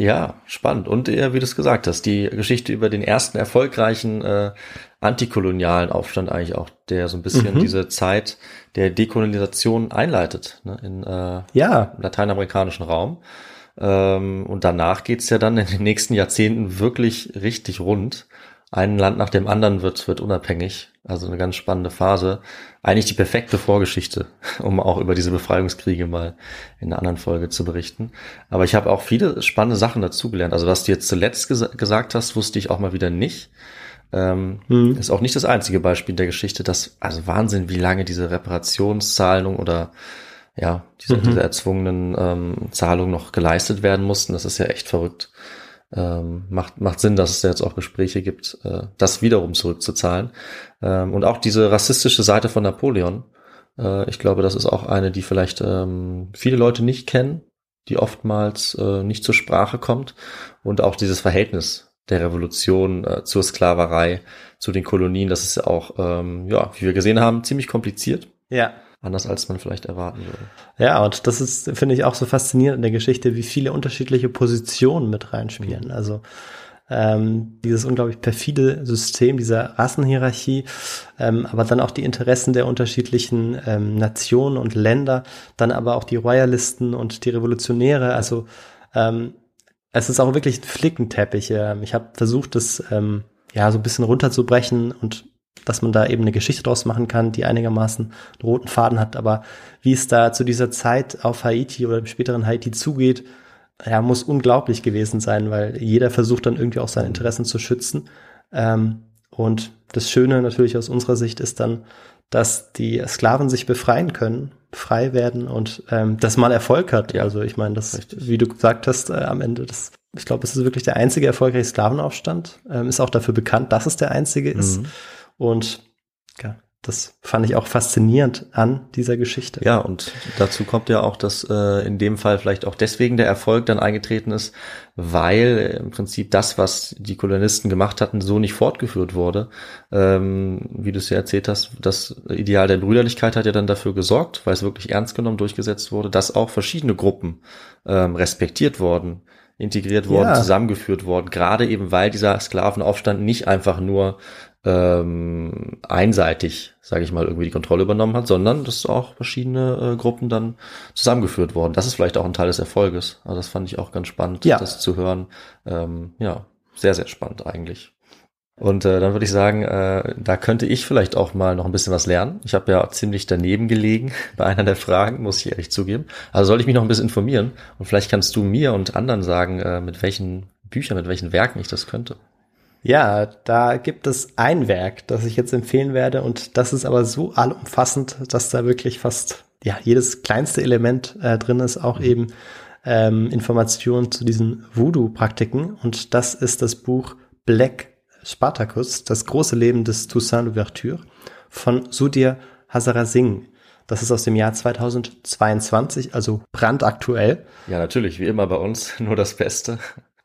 S2: Ja, spannend. Und äh, wie du es gesagt hast, die Geschichte über den ersten erfolgreichen äh, antikolonialen Aufstand eigentlich auch, der so ein bisschen
S3: Mhm.
S2: diese Zeit der Dekolonisation einleitet ne, in äh,
S3: Ja,
S2: im lateinamerikanischen Raum. Ähm, und danach geht's ja dann in den nächsten Jahrzehnten wirklich richtig rund. Ein Land nach dem anderen wird, wird unabhängig. Also eine ganz spannende Phase. Eigentlich die perfekte Vorgeschichte, um auch über diese Befreiungskriege mal in einer anderen Folge zu berichten. Aber ich habe auch viele spannende Sachen dazugelernt. Also was du jetzt zuletzt gesa gesagt hast, wusste ich auch mal wieder nicht. Ähm,
S3: Mhm.
S2: Ist auch nicht das einzige Beispiel der Geschichte, dass, also Wahnsinn, wie lange diese Reparationszahlung oder ja, diese,
S3: Mhm.
S2: diese erzwungenen ähm, Zahlungen noch geleistet werden mussten. Das ist ja echt verrückt. Ähm, macht, macht Sinn, dass es jetzt auch Gespräche gibt, äh, das wiederum zurückzuzahlen. Ähm, und auch diese rassistische Seite von Napoleon, äh, ich glaube, das ist auch eine, die vielleicht ähm, viele Leute nicht kennen, die oftmals äh, nicht zur Sprache kommt. Und auch dieses Verhältnis der Revolution äh, zur Sklaverei, zu den Kolonien, das ist auch, ähm, ja, wie wir gesehen haben, ziemlich kompliziert.
S3: ja.
S2: Anders als man vielleicht erwarten würde.
S3: Ja, und das ist, finde ich, auch so faszinierend in der Geschichte, wie viele unterschiedliche Positionen mit reinspielen. Also ähm, dieses unglaublich perfide System dieser Rassenhierarchie, ähm, aber dann auch die Interessen der unterschiedlichen ähm, Nationen und Länder, dann aber auch die Royalisten und die Revolutionäre. Also ähm, es ist auch wirklich ein Flickenteppich. Ähm, ich habe versucht, das ähm, ja so ein bisschen runterzubrechen und dass man da eben eine Geschichte draus machen kann, die einigermaßen einen roten Faden hat. Aber wie es da zu dieser Zeit auf Haiti oder im späteren Haiti zugeht, ja, muss unglaublich gewesen sein, weil jeder versucht dann irgendwie auch seine Interessen zu schützen. Ähm, und das Schöne natürlich aus unserer Sicht ist dann, dass die Sklaven sich befreien können, frei werden und ähm, das mal Erfolg hat.
S2: Ja,
S3: also ich meine, das,
S2: richtig.
S3: wie du gesagt hast, äh, am Ende, das, ich glaube, es ist wirklich der einzige erfolgreiche Sklavenaufstand. Ähm, ist auch dafür bekannt, dass es der einzige ist. Und ja, Das fand ich auch faszinierend an dieser Geschichte.
S2: Ja, und dazu kommt ja auch, dass äh, in dem Fall vielleicht auch deswegen der Erfolg dann eingetreten ist, weil im Prinzip das, was die Kolonisten gemacht hatten, so nicht fortgeführt wurde. Ähm, wie du es ja erzählt hast, das Ideal der Brüderlichkeit hat ja dann dafür gesorgt, weil es wirklich ernst genommen durchgesetzt wurde, dass auch verschiedene Gruppen ähm, respektiert wurden integriert worden,
S3: Ja.
S2: zusammengeführt worden, gerade eben weil dieser Sklavenaufstand nicht einfach nur ähm, einseitig, sage ich mal, irgendwie die Kontrolle übernommen hat, sondern dass auch verschiedene äh, Gruppen dann zusammengeführt wurden. Das ist vielleicht auch ein Teil des Erfolges. Also das fand ich auch ganz spannend,
S3: Ja.
S2: das zu hören. Ähm, ja, sehr, sehr spannend eigentlich. Und äh, dann würde ich sagen, äh, da könnte ich vielleicht auch mal noch ein bisschen was lernen. Ich habe ja ziemlich daneben gelegen bei einer der Fragen, muss ich ehrlich zugeben. Also soll ich mich noch ein bisschen informieren und vielleicht kannst du mir und anderen sagen, äh, mit welchen Büchern, mit welchen Werken ich das könnte.
S3: Ja, da gibt es ein Werk, das ich jetzt empfehlen werde und das ist aber so allumfassend, dass da wirklich fast ja jedes kleinste Element äh, drin ist, auch eben ähm, Informationen zu diesen Voodoo-Praktiken und das ist das Buch Black Spartacus, das große Leben des Toussaint Louverture von Sudhir Hazara Singh. Das ist aus dem Jahr 2022, also brandaktuell.
S2: Ja, natürlich, wie immer bei uns, nur das Beste.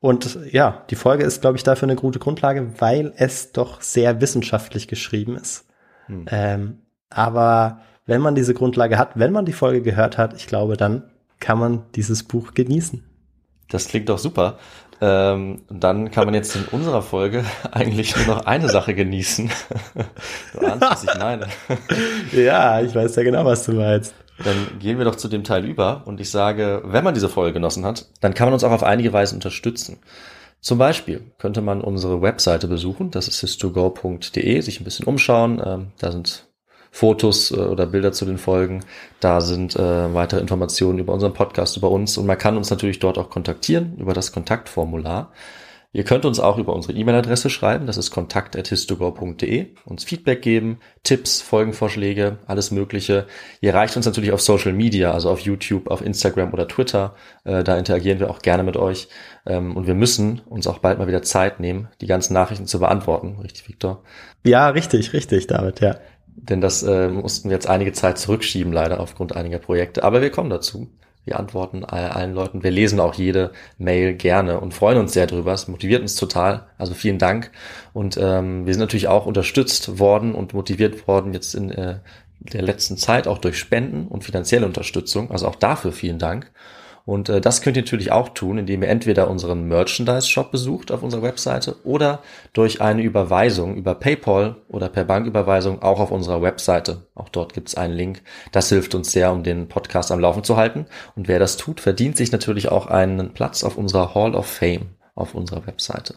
S3: Und ja, die Folge ist, glaube ich, dafür eine gute Grundlage, weil es doch sehr wissenschaftlich geschrieben ist. Ähm, aber wenn man diese Grundlage hat, wenn man die Folge gehört hat, ich glaube, dann kann man dieses Buch genießen.
S2: Das klingt doch super. Ähm, dann kann man jetzt in unserer Folge eigentlich nur noch eine Sache genießen. du ahnst, was ich meine.
S3: Ja, ich weiß ja genau, was du meinst.
S2: Dann gehen wir doch zu dem Teil über und ich sage, wenn man diese Folge genossen hat, dann kann man uns auch auf einige Weise unterstützen. Zum Beispiel könnte man unsere Webseite besuchen, das ist histogo.de, sich ein bisschen umschauen. Ähm, da sind Fotos äh, oder Bilder zu den Folgen, da sind äh, weitere Informationen über unseren Podcast, über uns und man kann uns natürlich dort auch kontaktieren über das Kontaktformular. Ihr könnt uns auch über unsere E-Mail-Adresse schreiben, das ist kontakt.histogo.de, uns Feedback geben, Tipps, Folgenvorschläge, alles Mögliche. Ihr erreicht uns natürlich auf Social Media, also auf YouTube, auf Instagram oder Twitter. Äh, da interagieren wir auch gerne mit euch. Ähm, und wir müssen uns auch bald mal wieder Zeit nehmen, die ganzen Nachrichten zu beantworten. Richtig, Victor?
S3: Ja, richtig, richtig, David, ja.
S2: Denn das äh, mussten wir jetzt einige Zeit zurückschieben, leider aufgrund einiger Projekte. Aber wir kommen dazu. Wir antworten all- allen Leuten. Wir lesen auch jede Mail gerne und freuen uns sehr drüber. Es motiviert uns total. Also vielen Dank. Und ähm, wir sind natürlich auch unterstützt worden und motiviert worden jetzt in äh, der letzten Zeit auch durch Spenden und finanzielle Unterstützung. Also auch dafür vielen Dank. Und äh, das könnt ihr natürlich auch tun, indem ihr entweder unseren Merchandise-Shop besucht auf unserer Webseite oder durch eine Überweisung über PayPal oder per Banküberweisung auch auf unserer Webseite. Auch dort gibt es einen Link. Das hilft uns sehr, um den Podcast am Laufen zu halten. Und wer das tut, verdient sich natürlich auch einen Platz auf unserer Hall of Fame auf unserer Webseite.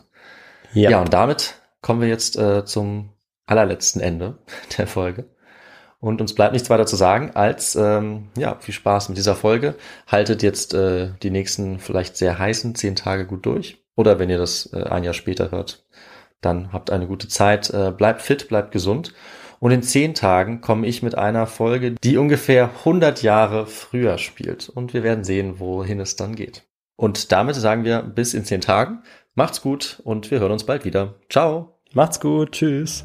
S2: Ja, und damit kommen wir jetzt äh, zum allerletzten Ende der Folge. Und uns bleibt nichts weiter zu sagen, als ähm, ja, viel Spaß mit dieser Folge. Haltet jetzt äh, die nächsten vielleicht sehr heißen zehn Tage gut durch. Oder wenn ihr das äh, ein Jahr später hört, dann habt eine gute Zeit. Äh, bleibt fit, bleibt gesund. Und in zehn Tagen komme ich mit einer Folge, die ungefähr 100 Jahre früher spielt. Und wir werden sehen, wohin es dann geht. Und damit sagen wir bis in zehn Tagen. Macht's gut und wir hören uns bald wieder. Ciao.
S3: Macht's gut, tschüss.